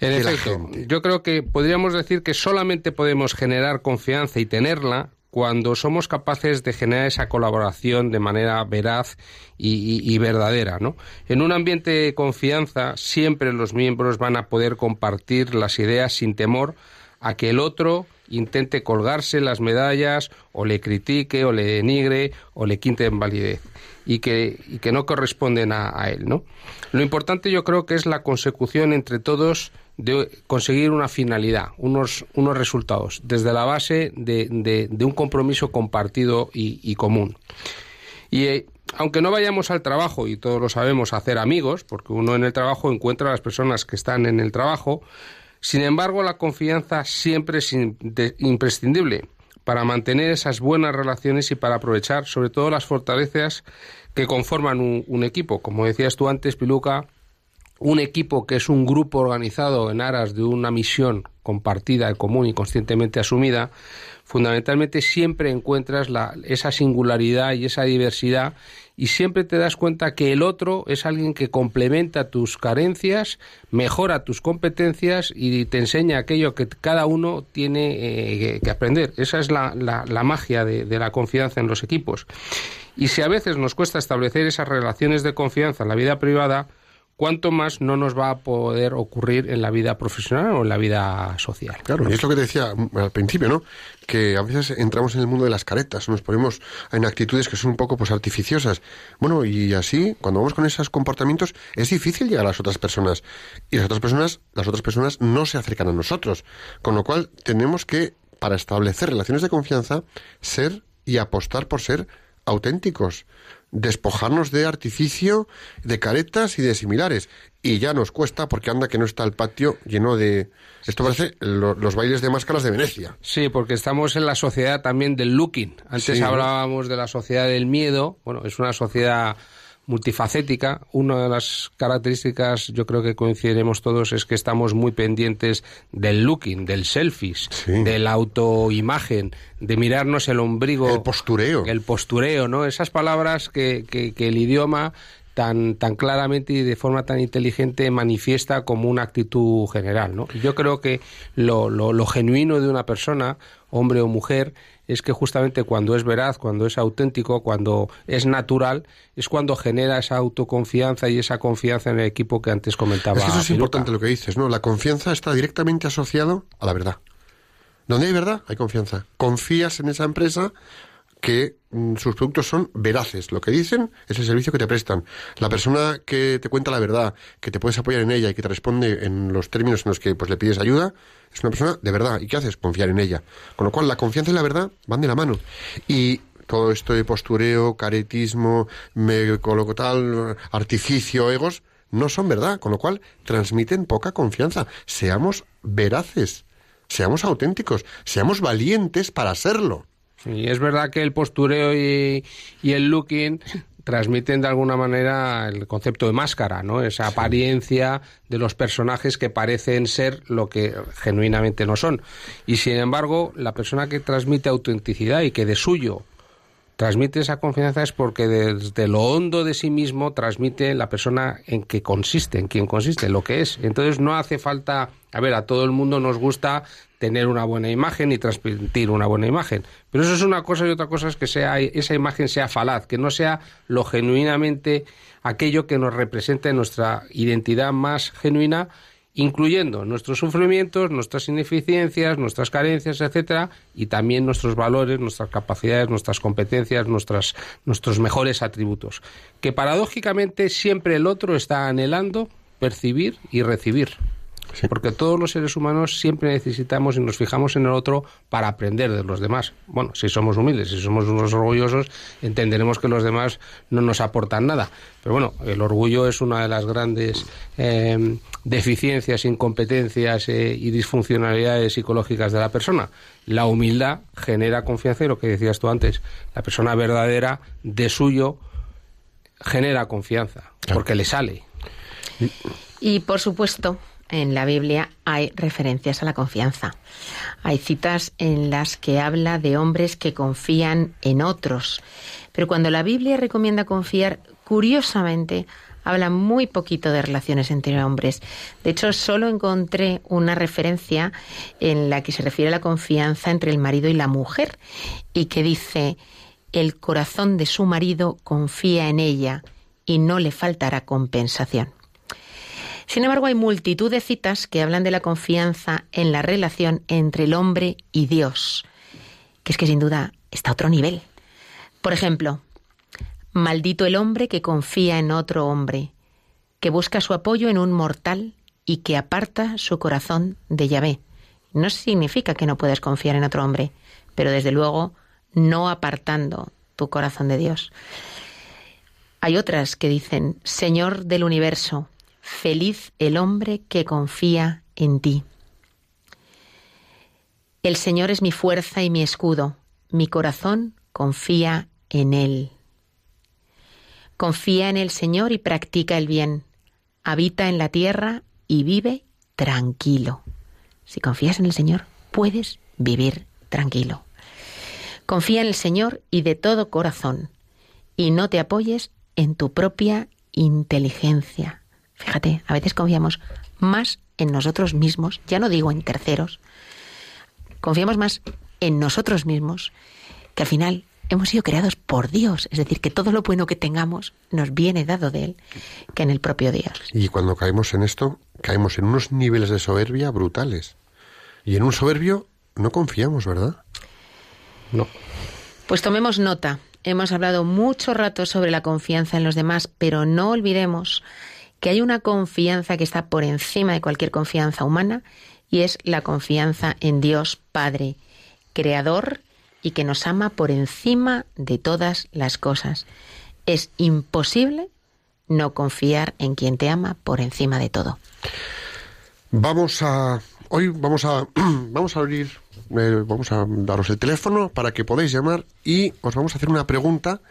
En de la gente. yo creo que podríamos decir que solamente podemos generar confianza y tenerla cuando somos capaces de generar esa colaboración de manera veraz y, y- y verdadera, ¿no? En un ambiente de confianza siempre los miembros van a poder compartir las ideas sin temor a que el otro intente colgarse las medallas o le critique o le denigre o le quinte en validez y que, y que no corresponden a, a él, ¿no? Lo importante yo creo que es la consecución entre todos de conseguir una finalidad, unos, unos resultados, desde la base de, de- un compromiso compartido y, común. Y eh, aunque no vayamos al trabajo, y todos lo sabemos, a hacer amigos, porque uno en el trabajo encuentra a las personas que están en el trabajo, sin embargo la confianza siempre es imprescindible para mantener esas buenas relaciones y para aprovechar sobre todo las fortalezas que conforman un, equipo. Como decías tú antes, Piluca, un equipo que es un grupo organizado en aras de una misión compartida, común y conscientemente asumida, fundamentalmente siempre encuentras la- esa singularidad y esa diversidad y siempre te das cuenta que el otro es alguien que complementa tus carencias, mejora tus competencias y te enseña aquello que cada uno tiene eh, que- aprender. Esa es la, la- magia de la confianza en los equipos. Y si a veces nos cuesta establecer esas relaciones de confianza en la vida privada, cuánto más no nos va a poder ocurrir en la vida profesional o en la vida social. Claro, y es lo que te decía mm, al principio, ¿no? Que a veces entramos en el mundo de las caretas, nos ponemos en actitudes que son un poco pues artificiosas. Bueno, y así, cuando vamos con esos comportamientos, es difícil llegar a las otras personas. Y las otras personas, las otras personas no se acercan a nosotros. Con lo cual, tenemos que, para establecer relaciones de confianza, ser y apostar por ser auténticos, despojarnos de artificio, de caretas y de similares. Y ya nos cuesta porque anda que no está el patio lleno de... Esto parece lo- los bailes de máscaras de Venecia. Sí, porque estamos en la sociedad también del looking. Antes hablábamos de la sociedad del miedo. Bueno, es una sociedad multifacética. Una de las características, yo creo que coincidiremos todos, es que estamos muy pendientes del looking, del selfies, Sí. de la autoimagen, de mirarnos el ombligo. El postureo. El postureo, ¿no? Esas palabras que, que- que el idioma tan, tan claramente y de forma tan inteligente manifiesta como una actitud general, ¿no? Yo creo que lo, lo- lo genuino de una persona, hombre o mujer, es que justamente cuando es veraz, cuando es auténtico, cuando es natural, es cuando genera esa autoconfianza y esa confianza en el equipo que antes comentaba. Es que eso es Piluca. importante lo que dices, ¿no? La confianza está directamente asociado a la verdad. Donde hay verdad, hay confianza. Confías en esa empresa que mm, sus productos son veraces. Lo que dicen es el servicio que te prestan. La persona que te cuenta la verdad, que te puedes apoyar en ella y que te responde en los términos en los que pues, le pides ayuda, es una persona de verdad. ¿Y qué haces? Confiar en ella. Con lo cual, la confianza y la verdad van de la mano. Y todo esto de postureo, caretismo, me coloco tal, artificio, egos, no son verdad, con lo cual transmiten poca confianza. Seamos veraces, seamos auténticos, seamos valientes para serlo. Y es verdad que el postureo y, y el looking transmiten de alguna manera el concepto de máscara, ¿no? Esa apariencia de los personajes que parecen ser lo que genuinamente no son. Y sin embargo, la persona que transmite autenticidad y que de suyo transmite esa confianza es porque desde lo hondo de sí mismo transmite la persona en que consiste, en quien consiste, lo que es. Entonces no hace falta, a ver, a todo el mundo nos gusta tener una buena imagen y transmitir una buena imagen, pero eso es una cosa y otra cosa es que sea esa imagen sea falaz, que no sea lo genuinamente aquello que nos representa en nuestra identidad más genuina incluyendo nuestros sufrimientos, nuestras ineficiencias, nuestras carencias, etcétera, y también nuestros valores, nuestras capacidades, nuestras competencias, nuestras, nuestros mejores atributos. Que paradójicamente siempre el otro está anhelando percibir y recibir. Porque todos los seres humanos siempre necesitamos y nos fijamos en el otro para aprender de los demás. Bueno, si somos humildes, si somos unos orgullosos, entenderemos que los demás no nos aportan nada. Pero bueno, el orgullo es una de las grandes eh, deficiencias, incompetencias eh, y disfuncionalidades psicológicas de la persona. La humildad genera confianza y lo que decías tú antes, la persona verdadera de suyo genera confianza, porque le sale. Y por supuesto, en la Biblia hay referencias a la confianza. Hay citas en las que habla de hombres que confían en otros. Pero cuando la Biblia recomienda confiar, curiosamente, habla muy poquito de relaciones entre hombres. De hecho, solo encontré una referencia en la que se refiere a la confianza entre el marido y la mujer y que dice, el corazón de su marido confía en ella y no le faltará compensación. Sin embargo, hay multitud de citas que hablan de la confianza en la relación entre el hombre y Dios, que es que sin duda está a otro nivel. Por ejemplo, maldito el hombre que confía en otro hombre, que busca su apoyo en un mortal y que aparta su corazón de Yahvé. No significa que no puedas confiar en otro hombre, pero desde luego no apartando tu corazón de Dios. Hay otras que dicen, Señor del universo, Feliz el hombre que confía en ti. El Señor es mi fuerza y mi escudo. Mi corazón confía en Él. Confía en el Señor y practica el bien. Habita en la tierra y vive tranquilo. Si confías en el Señor, puedes vivir tranquilo. Confía en el Señor y de todo corazón. Y no te apoyes en tu propia inteligencia. Fíjate, a veces confiamos más en nosotros mismos, ya no digo en terceros, confiamos más en nosotros mismos, que al final hemos sido creados por Dios, es decir, que todo lo bueno que tengamos nos viene dado de Él, que en el propio Dios. Y cuando caemos en esto, caemos en unos niveles de soberbia brutales. Y en un soberbio no confiamos, ¿verdad? No. Pues tomemos nota. Hemos hablado mucho rato sobre la confianza en los demás, pero no olvidemos que hay una confianza que está por encima de cualquier confianza humana y es la confianza en Dios Padre, Creador y que nos ama por encima de todas las cosas. Es imposible no confiar en quien te ama por encima de todo. Vamos a hoy vamos a vamos a abrir eh, vamos a daros el teléfono para que podáis llamar y os vamos a hacer una pregunta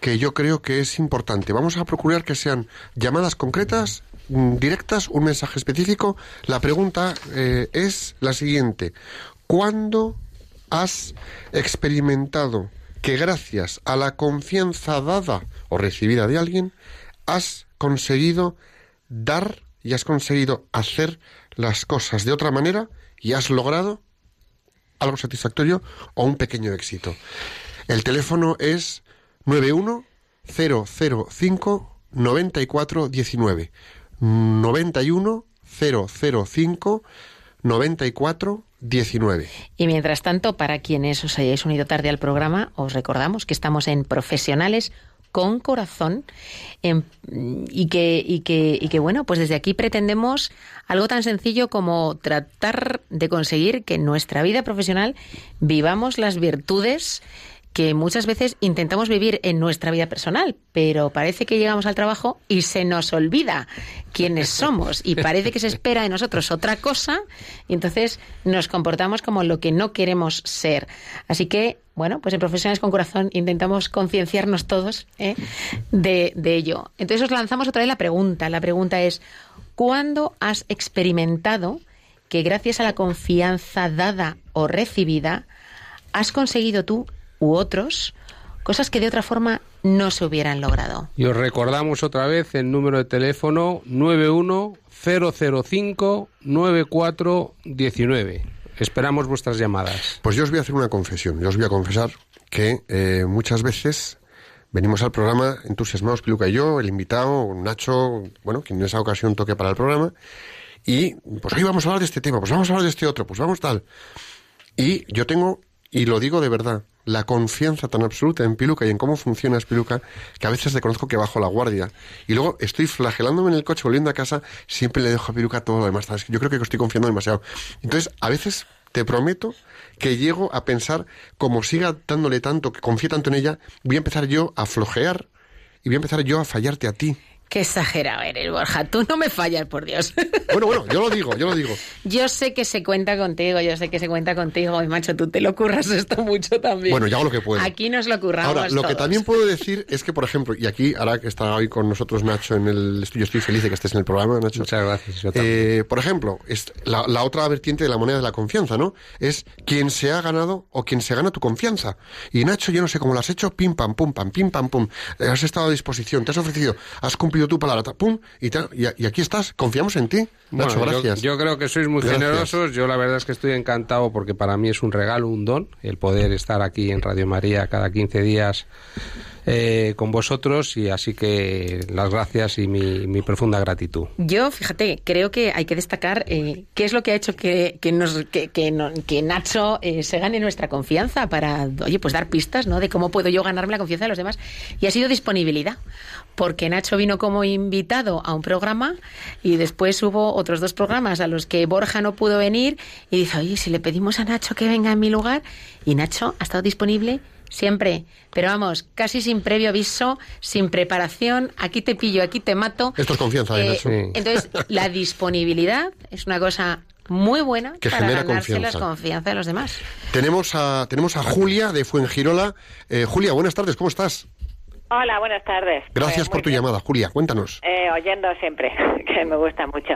que yo creo que es importante. Vamos a procurar que sean llamadas concretas, mm, directas, un mensaje específico. La pregunta eh, es la siguiente. ¿Cuándo has experimentado que gracias a la confianza dada o recibida de alguien, has conseguido dar y has conseguido hacer las cosas de otra manera y has logrado algo satisfactorio o un pequeño éxito? El teléfono es 91 005 94 19 91 005 94 19. Y mientras tanto, para quienes os hayáis unido tarde al programa, os recordamos que estamos en Profesionales con Corazón que, y, que, y que, bueno, pues desde aquí pretendemos algo tan sencillo como tratar de conseguir que en nuestra vida profesional vivamos las virtudes que muchas veces intentamos vivir en nuestra vida personal, pero parece que llegamos al trabajo y se nos olvida quiénes somos y parece que se espera de nosotros otra cosa y entonces nos comportamos como lo que no queremos ser. Así que, bueno, pues en Profesionales con Corazón intentamos concienciarnos todos ¿eh? de, de ello. Entonces os lanzamos otra vez la pregunta. La pregunta es, ¿cuándo has experimentado que gracias a la confianza dada o recibida has conseguido tú u otros cosas que de otra forma no se hubieran logrado. Y os recordamos otra vez el número de teléfono 910059419. Esperamos vuestras llamadas. Pues yo os voy a hacer una confesión. Yo os voy a confesar que eh, muchas veces venimos al programa entusiasmados, Piluca y yo, el invitado, Nacho, bueno, quien en esa ocasión toque para el programa, y pues hoy vamos a hablar de este tema, pues vamos a hablar de este otro, pues vamos tal. Y yo tengo, y lo digo de verdad, la confianza tan absoluta en Piluca y en cómo funciona Piluca que a veces reconozco que bajo la guardia. Y luego estoy flagelándome en el coche volviendo a casa, siempre le dejo a Piluca todo lo demás. Yo creo que estoy confiando demasiado. Entonces, a veces te prometo que llego a pensar, como siga dándole tanto, que confíe tanto en ella, voy a empezar yo a flojear y voy a empezar yo a fallarte a ti. Qué exagerado eres, Borja. Tú no me fallas, por Dios. Bueno, bueno, yo lo digo, yo lo digo. Yo sé que se cuenta contigo, yo sé que se cuenta contigo. Y macho, tú te lo curras esto mucho también. Bueno, yo hago lo que puedo. Aquí nos lo curramos Ahora, lo que también puedo decir es que, por ejemplo, y aquí, ahora que está hoy con nosotros Nacho en el estudio, estoy feliz de que estés en el programa, Nacho. Muchas gracias. yo también. Eh, por ejemplo, es la, la otra vertiente de la moneda de la confianza, ¿no? Es quien se ha ganado o quien se gana tu confianza. Y Nacho, yo no sé cómo lo has hecho, pim, pam, pum, pam, pim, pam, pum. Eh, Has estado a disposición, te has ofrecido, has cumplido tu palabra, pum, y, y, y aquí estás, confiamos en ti. Nacho, Bueno, yo- gracias. Yo, creo que sois muy Gracias. generosos. Yo la verdad es que estoy encantado porque para mí es un regalo, un don, el poder estar aquí en Radio María cada 15 días eh, con vosotros y así que las gracias y mi, mi profunda gratitud. Yo, fíjate, creo que hay que destacar eh, qué es lo que ha hecho que, que, nos, que, que no- que Nacho eh, se gane nuestra confianza para, oye, pues dar pistas, ¿no? De cómo puedo yo ganarme la confianza de los demás. Y ha sido disponibilidad, porque Nacho vino como invitado a un programa y después hubo otros dos programas a los que Borja no pudo venir y dice, oye, si le pedimos a Nacho que venga en mi lugar, y Nacho ha estado disponible siempre, pero vamos, casi sin previo aviso, sin preparación, aquí te pillo, aquí te mato. Esto es confianza, ¿eh, Nacho? Entonces, la disponibilidad es una cosa muy buena Que para genera ganarse confianza. la confianza de los demás. Tenemos a, tenemos a Julia de Fuengirola. Eh, Julia, buenas tardes, ¿cómo estás? Hola, buenas tardes. Gracias Pues, por tu bien. llamada, Julia, cuéntanos. Eh, oyendo siempre, que me gusta mucho.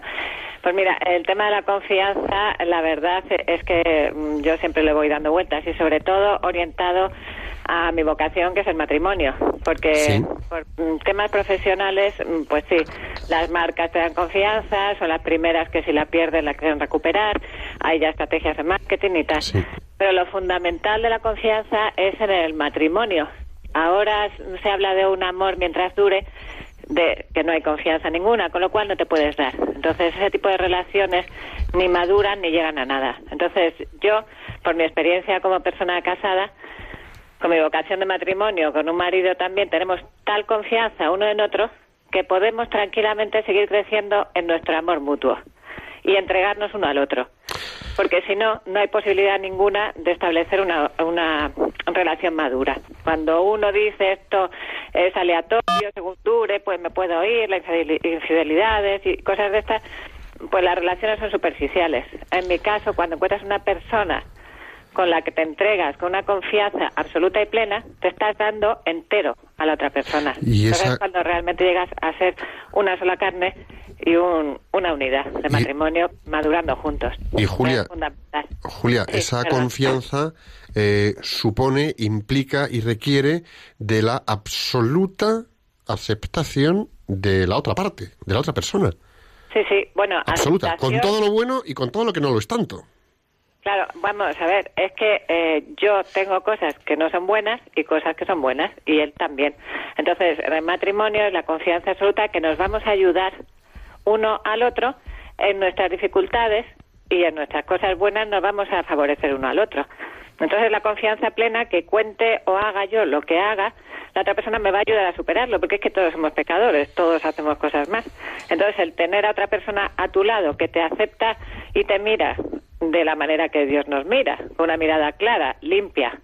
Pues mira, el tema de la confianza, la verdad es que mm, yo siempre le voy dando vueltas y sobre todo orientado a mi vocación, que es el matrimonio, porque Sí. por mm, temas profesionales, mm, pues sí, las marcas te dan confianza, son las primeras que si la pierden la quieren recuperar, hay ya estrategias de marketing y tal. Sí. Pero lo fundamental de la confianza es en el matrimonio. Ahora se habla de un amor mientras dure, de que no hay confianza ninguna, con lo cual no te puedes dar. Entonces ese tipo de relaciones ni maduran ni llegan a nada. Entonces yo, por mi experiencia como persona casada, con mi vocación de matrimonio, con un marido también, tenemos tal confianza uno en otro que podemos tranquilamente seguir creciendo en nuestro amor mutuo y entregarnos uno al otro. Porque si no, no hay posibilidad ninguna de establecer una, una relación madura. Cuando uno dice esto es aleatorio, según dure, pues me puedo ir, las infideli- infidelidades y cosas de estas, pues las relaciones son superficiales. En mi caso, cuando encuentras una persona con la que te entregas con una confianza absoluta y plena, te estás dando entero a la otra persona. Y Entonces esa- es cuando realmente llegas a ser una sola carne y un- una unidad de Y- matrimonio madurando juntos. Y Julia, Es. Julia, Sí, esa perdón. confianza eh, supone, implica y requiere de la absoluta aceptación de la otra parte, de la otra persona. Sí, sí, bueno, Absoluta, con todo lo bueno y con todo lo que no lo es tanto. Claro, vamos a ver, es que eh, yo tengo cosas que no son buenas y cosas que son buenas, y él también. Entonces, en el matrimonio es la confianza absoluta que nos vamos a ayudar uno al otro en nuestras dificultades y en nuestras cosas buenas nos vamos a favorecer uno al otro. Entonces, la confianza plena que cuente o haga yo lo que haga, la otra persona me va a ayudar a superarlo, porque es que todos somos pecadores, todos hacemos cosas más. Entonces, el tener a otra persona a tu lado que te acepta y te mira de la manera que Dios nos mira, con una mirada clara, limpia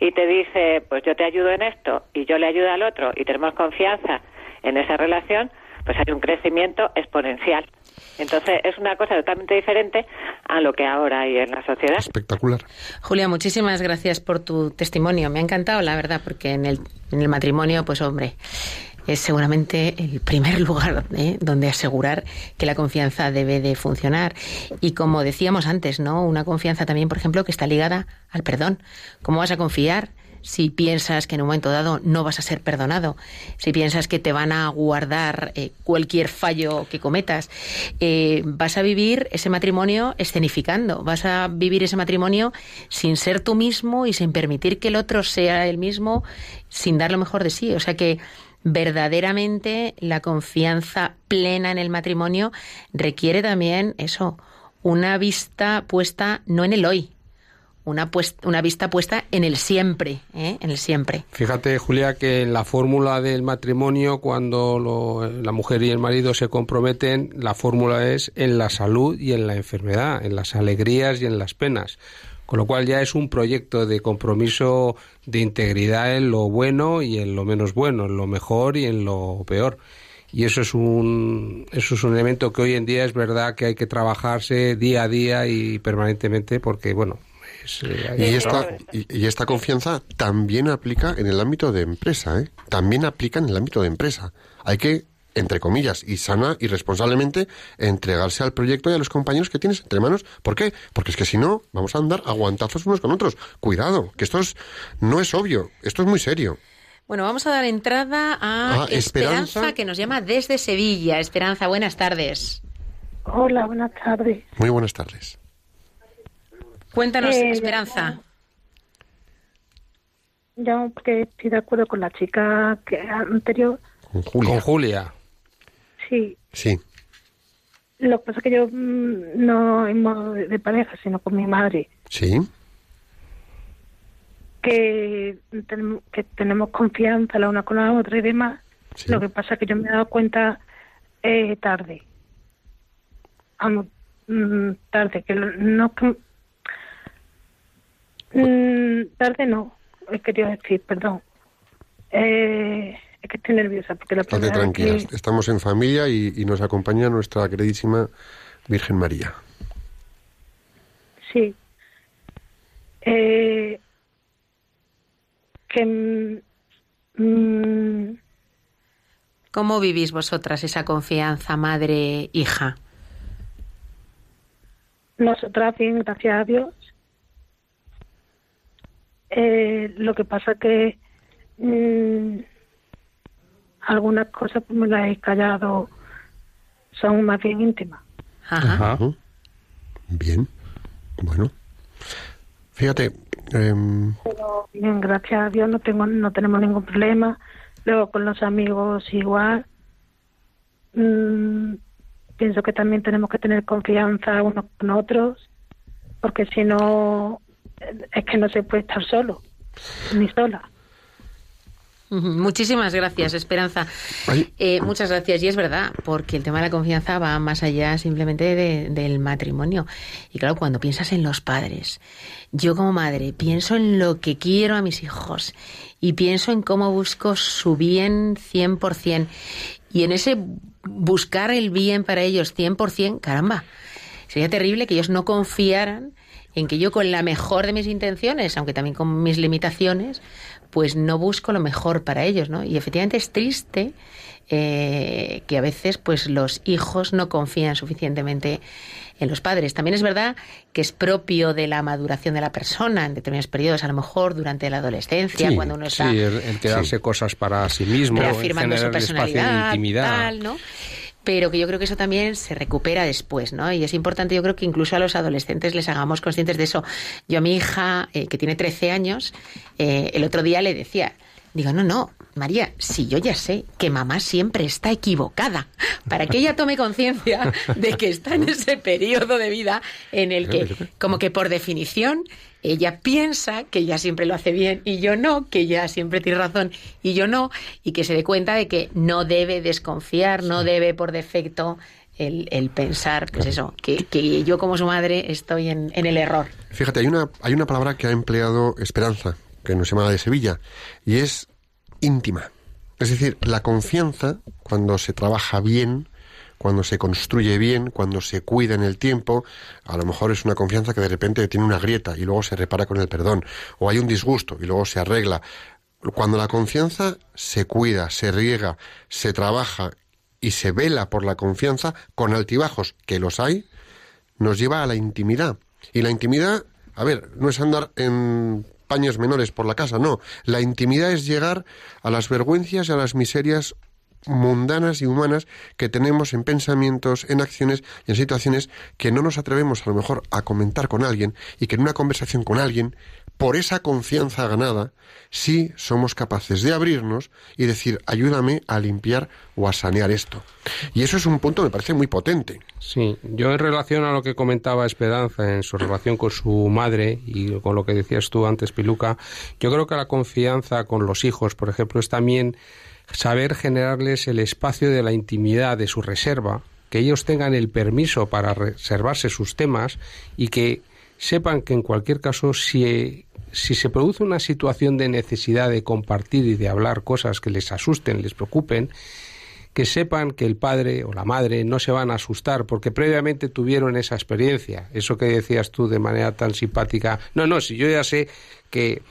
y te dice, pues yo te ayudo en esto y yo le ayudo al otro y tenemos confianza en esa relación, pues hay un crecimiento exponencial. Entonces es una cosa totalmente diferente a lo que ahora hay en la sociedad. Espectacular. Julia, muchísimas gracias por tu testimonio. Me ha encantado, la verdad, porque en el, en el matrimonio, pues hombre, es seguramente el primer lugar ¿eh? donde asegurar que la confianza debe de funcionar. Y como decíamos antes, ¿no? Una confianza también, por ejemplo, que está ligada al perdón. ¿Cómo vas a confiar si piensas que en un momento dado no vas a ser perdonado, si piensas que te van a guardar eh, cualquier fallo que cometas, eh, vas a vivir ese matrimonio escenificando, vas a vivir ese matrimonio sin ser tú mismo y sin permitir que el otro sea el mismo, sin dar lo mejor de sí. O sea que verdaderamente la confianza plena en el matrimonio requiere también eso, una vista puesta no en el hoy, una, una vista puesta en el siempre, ¿eh? en el siempre. Fíjate, Julia, que la fórmula del matrimonio, cuando la mujer y el marido se comprometen, la fórmula es en la salud y en la enfermedad, en las alegrías y en las penas. Con lo cual ya es un proyecto de compromiso de integridad en lo bueno y en lo menos bueno, en lo mejor y en lo peor. Y eso es un eso es un elemento que hoy en día es verdad que hay que trabajarse día a día y permanentemente porque bueno, eh, y, esta, y, esta confianza también aplica en el ámbito de empresa, ¿eh? También aplica en el ámbito de empresa. Hay que entre comillas, y sana y responsablemente entregarse al proyecto y a los compañeros que tienes entre manos. ¿Por qué? Porque es que si no, vamos a andar aguantazos unos con otros. Cuidado, que esto es, no es obvio, esto es muy serio. Bueno, vamos a dar entrada a ah, Esperanza, que nos llama desde Sevilla. Esperanza, buenas tardes. Hola, buenas tardes. Muy buenas tardes. Cuéntanos, eh, Esperanza. Yo, porque estoy de acuerdo con la chica que anterior. Con Julia. Sí. Sí. Lo que pasa es que yo mm, no en de pareja, sino con mi madre. Sí. Que, que tenemos confianza la una con la otra y demás. Lo que pasa es que yo me he dado cuenta eh, tarde. Vamos, mm, tarde, que no Mm, tarde no, he querido decir, perdón. Eh, es que estoy nerviosa porque la primera tranquila, estamos en familia y, nos acompaña nuestra queridísima Virgen María. Sí. Eh, que... Mm, ¿Cómo vivís vosotras esa confianza madre-hija? Nosotras bien, gracias a Dios. Eh, lo que pasa que mm, algunas cosas pues, me las he callado, son más bien íntimas. Ajá. Bien, bueno. Fíjate. Em, Pero bien, gracias a Dios no tengo, no tenemos ningún problema. Luego con los amigos igual. Mm, pienso que también tenemos que tener confianza unos con otros, porque si no es que no se puede estar solo, ni sola. Muchísimas gracias, Esperanza. Eh, muchas gracias. Y es verdad, porque el tema de la confianza va más allá simplemente del matrimonio. Y claro, cuando piensas en los padres, yo como madre pienso en lo que quiero a mis hijos y pienso en cómo busco su bien 100%. Y en ese buscar el bien para ellos 100%, caramba, sería terrible que ellos no confiaran en que yo con la mejor de mis intenciones, aunque también con mis limitaciones, pues no busco lo mejor para ellos, ¿no? Y efectivamente es triste eh, que a veces pues los hijos no confían suficientemente en los padres. También es verdad que es propio de la maduración de la persona en determinados periodos, a lo mejor durante la adolescencia, cuando uno está... Sí, el, quedarse cosas para sí mismo, afirmando su personalidad, de intimidad. Tal, ¿no? Pero que yo creo que eso también se recupera después, ¿no? Y es importante, yo creo que incluso a los adolescentes les hagamos conscientes de eso. Yo a mi hija, eh, que tiene 13 años, eh, el otro día le decía, digo, no, no, María, si yo ya sé que mamá siempre está equivocada, para que ella tome conciencia de que está en ese periodo de vida en el que, como que por definición, ella piensa que ella siempre lo hace bien y yo no, que ella siempre tiene razón y yo no, y que se dé cuenta de que no debe desconfiar, no debe por defecto el, pensar, pues eso, que, yo como su madre estoy en, en, el error. Fíjate, hay una, hay una palabra que ha empleado Esperanza, que nos llama de Sevilla, y es íntima. Es decir, la confianza, cuando se trabaja bien, cuando se construye bien, cuando se cuida en el tiempo, a lo mejor es una confianza que de repente tiene una grieta y luego se repara con el perdón, o hay un disgusto y luego se arregla. Cuando la confianza se cuida, se riega, se trabaja y se vela por la confianza, con altibajos, que los hay, nos lleva a la intimidad. Y la intimidad, a ver, no es andar en paños menores por la casa, no. La intimidad es llegar a las vergüenzas y a las miserias mundanas y humanas que tenemos en pensamientos, en acciones y en situaciones que no nos atrevemos a lo mejor a comentar con alguien y que en una conversación con alguien, por esa confianza ganada, sí somos capaces de abrirnos y decir, ayúdame a limpiar o a sanear esto. Y eso es un punto, me parece muy potente. Sí, yo en relación a lo que comentaba Esperanza en su relación con su madre y con lo que decías tú antes, Piluca, yo creo que la confianza con los hijos, por ejemplo, es también saber generarles el espacio de la intimidad, de su reserva, que ellos tengan el permiso para reservarse sus temas y que sepan que en cualquier caso si, si se produce una situación de necesidad de compartir y de hablar cosas que les asusten, les preocupen, que sepan que el padre o la madre no se van a asustar porque previamente tuvieron esa experiencia. Eso que decías tú de manera tan simpática. No, no, si yo ya sé que,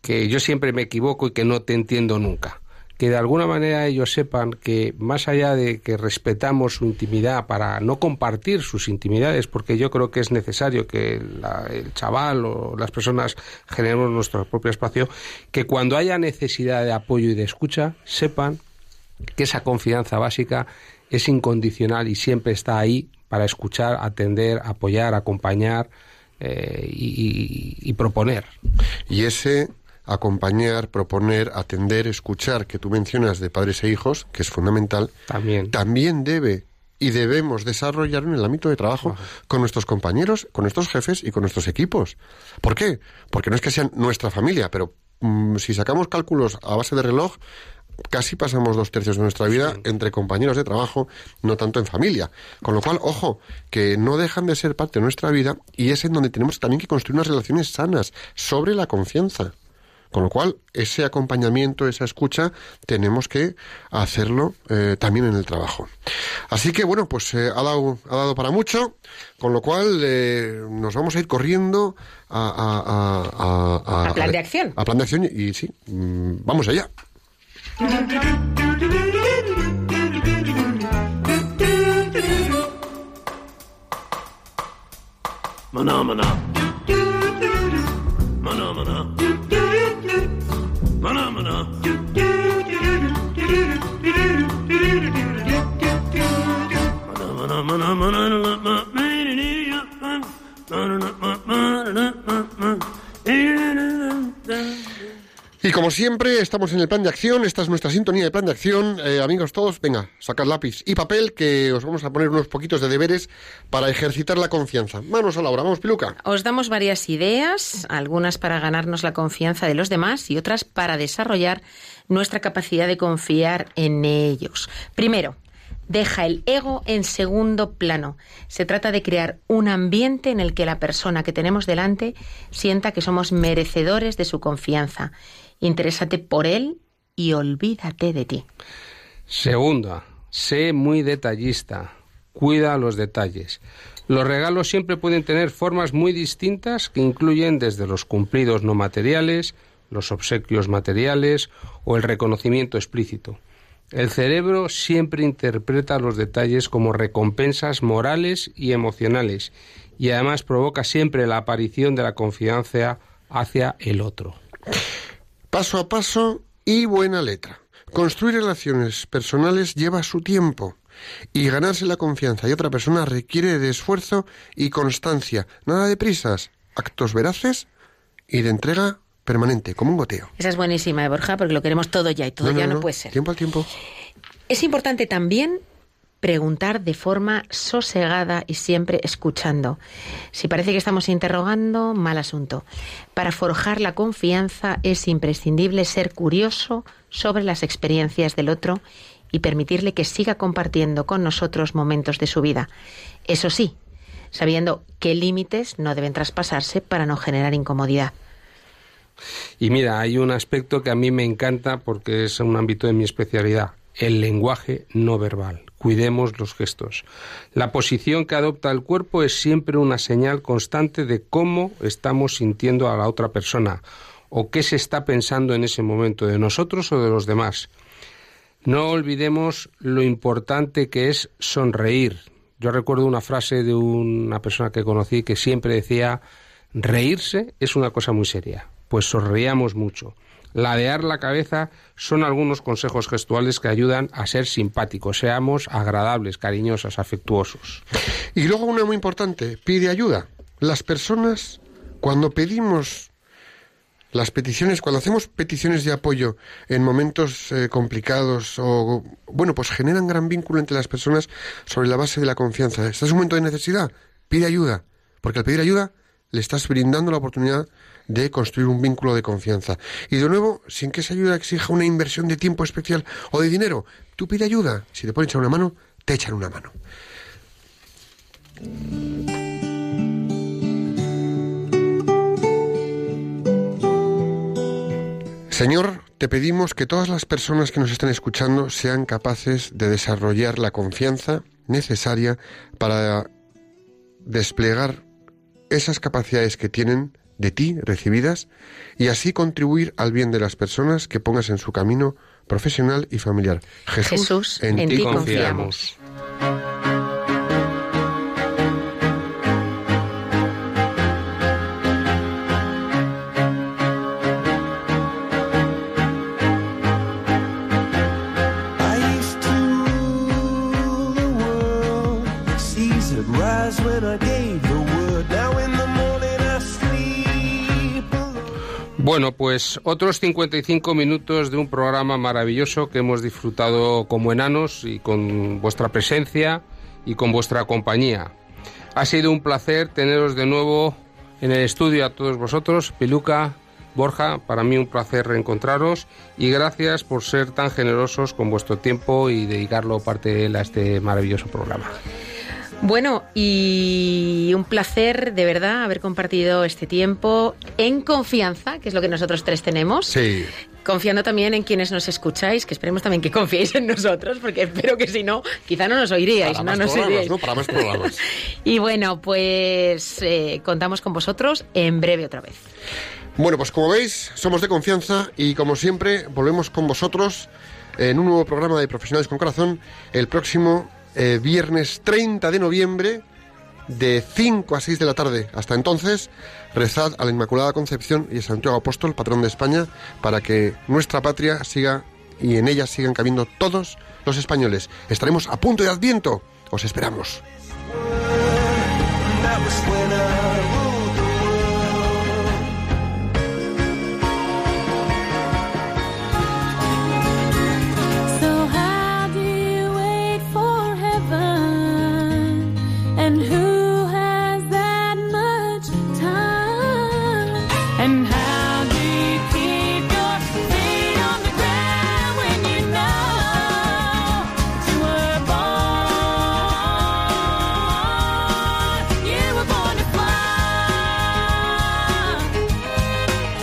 que yo siempre me equivoco y que no te entiendo nunca que de alguna manera ellos sepan que más allá de que respetamos su intimidad para no compartir sus intimidades, porque yo creo que es necesario que el chaval o las personas generemos nuestro propio espacio, que cuando haya necesidad de apoyo y de escucha, sepan que esa confianza básica es incondicional y siempre está ahí para escuchar, atender, apoyar, acompañar eh, y, y proponer. Y ese acompañar, proponer, atender, escuchar, que tú mencionas de padres e hijos, que es fundamental, también, también debe y debemos desarrollar en el ámbito de trabajo con nuestros compañeros, con nuestros jefes y con nuestros equipos. ¿Por qué? Porque no es que sean nuestra familia, pero mm, si sacamos cálculos a base de reloj, casi pasamos dos tercios de nuestra vida entre compañeros de trabajo, no tanto en familia. Con lo cual, ojo, que no dejan de ser parte de nuestra vida y es en donde tenemos también que construir unas relaciones sanas sobre la confianza. Con lo cual, ese acompañamiento, esa escucha, tenemos que hacerlo eh, también en el trabajo. Así que, bueno, pues eh, ha, dado, ha dado para mucho, con lo cual eh, nos vamos a ir corriendo a... A, plan de acción. A plan de acción y, sí, mm, vamos allá. Phenomena. Phenomena. Y como siempre, estamos en el plan de acción. Esta es nuestra sintonía de plan de acción. Eh, amigos todos, venga, sacad lápiz y papel que os vamos a poner unos poquitos de deberes para ejercitar la confianza. Manos a la obra, vamos, Piluca. Os damos varias ideas, algunas para ganarnos la confianza de los demás y otras para desarrollar nuestra capacidad de confiar en ellos. Primero, deja el ego en segundo plano. Se trata de crear un ambiente en el que la persona que tenemos delante sienta que somos merecedores de su confianza Interésate por él y olvídate de ti. Segunda, sé muy detallista. Cuida los detalles. Los regalos siempre pueden tener formas muy distintas que incluyen desde los cumplidos no materiales, los obsequios materiales o el reconocimiento explícito. El cerebro siempre interpreta los detalles como recompensas morales y emocionales y además provoca siempre la aparición de la confianza hacia el otro. Paso a paso y buena letra. Construir relaciones personales lleva su tiempo y ganarse la confianza de otra persona requiere de esfuerzo y constancia. Nada de prisas, actos veraces y de entrega permanente, como un goteo. Esa es buenísima, ¿eh, Borja, porque lo queremos todo ya y todo ya no puede ser. Tiempo al tiempo. Es importante también preguntar de forma sosegada y siempre escuchando. Si parece que estamos interrogando, mal asunto. Para forjar la confianza es imprescindible ser curioso sobre las experiencias del otro y permitirle que siga compartiendo con nosotros momentos de su vida. Eso sí, sabiendo qué límites no deben traspasarse para no generar incomodidad. Y mira, hay un aspecto que a mí me encanta porque es un ámbito de mi especialidad, el lenguaje no verbal. Cuidemos los gestos. La posición que adopta el cuerpo es siempre una señal constante de cómo estamos sintiendo a la otra persona o qué se está pensando en ese momento de nosotros o de los demás. No olvidemos lo importante que es sonreír. Yo recuerdo una frase de una persona que conocí que siempre decía, reírse es una cosa muy seria, pues sonreíamos mucho. Ladear la cabeza son algunos consejos gestuales que ayudan a ser simpáticos, seamos agradables, cariñosos, afectuosos. Y luego una muy importante, pide ayuda. Las personas, cuando pedimos las peticiones, cuando hacemos peticiones de apoyo en momentos eh, complicados o, bueno, pues generan gran vínculo entre las personas sobre la base de la confianza. Estás en un momento de necesidad, pide ayuda, porque al pedir ayuda le estás brindando la oportunidad de construir un vínculo de confianza. Y de nuevo, sin que esa ayuda exija una inversión de tiempo especial o de dinero, tú pide ayuda. Si te pueden echar una mano, te echan una mano. Señor, te pedimos que todas las personas que nos estén escuchando sean capaces de desarrollar la confianza necesaria para desplegar esas capacidades que tienen de ti recibidas y así contribuir al bien de las personas que pongas en su camino profesional y familiar. Jesús, en, ti confiamos. Bueno, pues otros 55 minutos de un programa maravilloso que hemos disfrutado como enanos y con vuestra presencia y con vuestra compañía. Ha sido un placer teneros de nuevo en el estudio a todos vosotros, Piluca, Borja, para mí un placer reencontraros y gracias por ser tan generosos con vuestro tiempo y dedicarlo parte de él a este maravilloso programa. Bueno, y un placer de verdad haber compartido este tiempo en confianza, que es lo que nosotros tres tenemos. Sí. Confiando también en quienes nos escucháis, que esperemos también que confiéis en nosotros, porque espero que si no, quizá no nos oiríais, Para no más nos programas, oiríais. ¿no? Para más programas. Y bueno, pues eh, contamos con vosotros en breve otra vez. Bueno, pues como veis, somos de confianza y como siempre volvemos con vosotros en un nuevo programa de Profesionales con Corazón el próximo eh, viernes 30 de noviembre de 5 a 6 de la tarde. Hasta entonces, rezad a la Inmaculada Concepción y a Santiago Apóstol, patrón de España, para que nuestra patria siga y en ella sigan cabiendo todos los españoles. Estaremos a punto de Adviento. Os esperamos.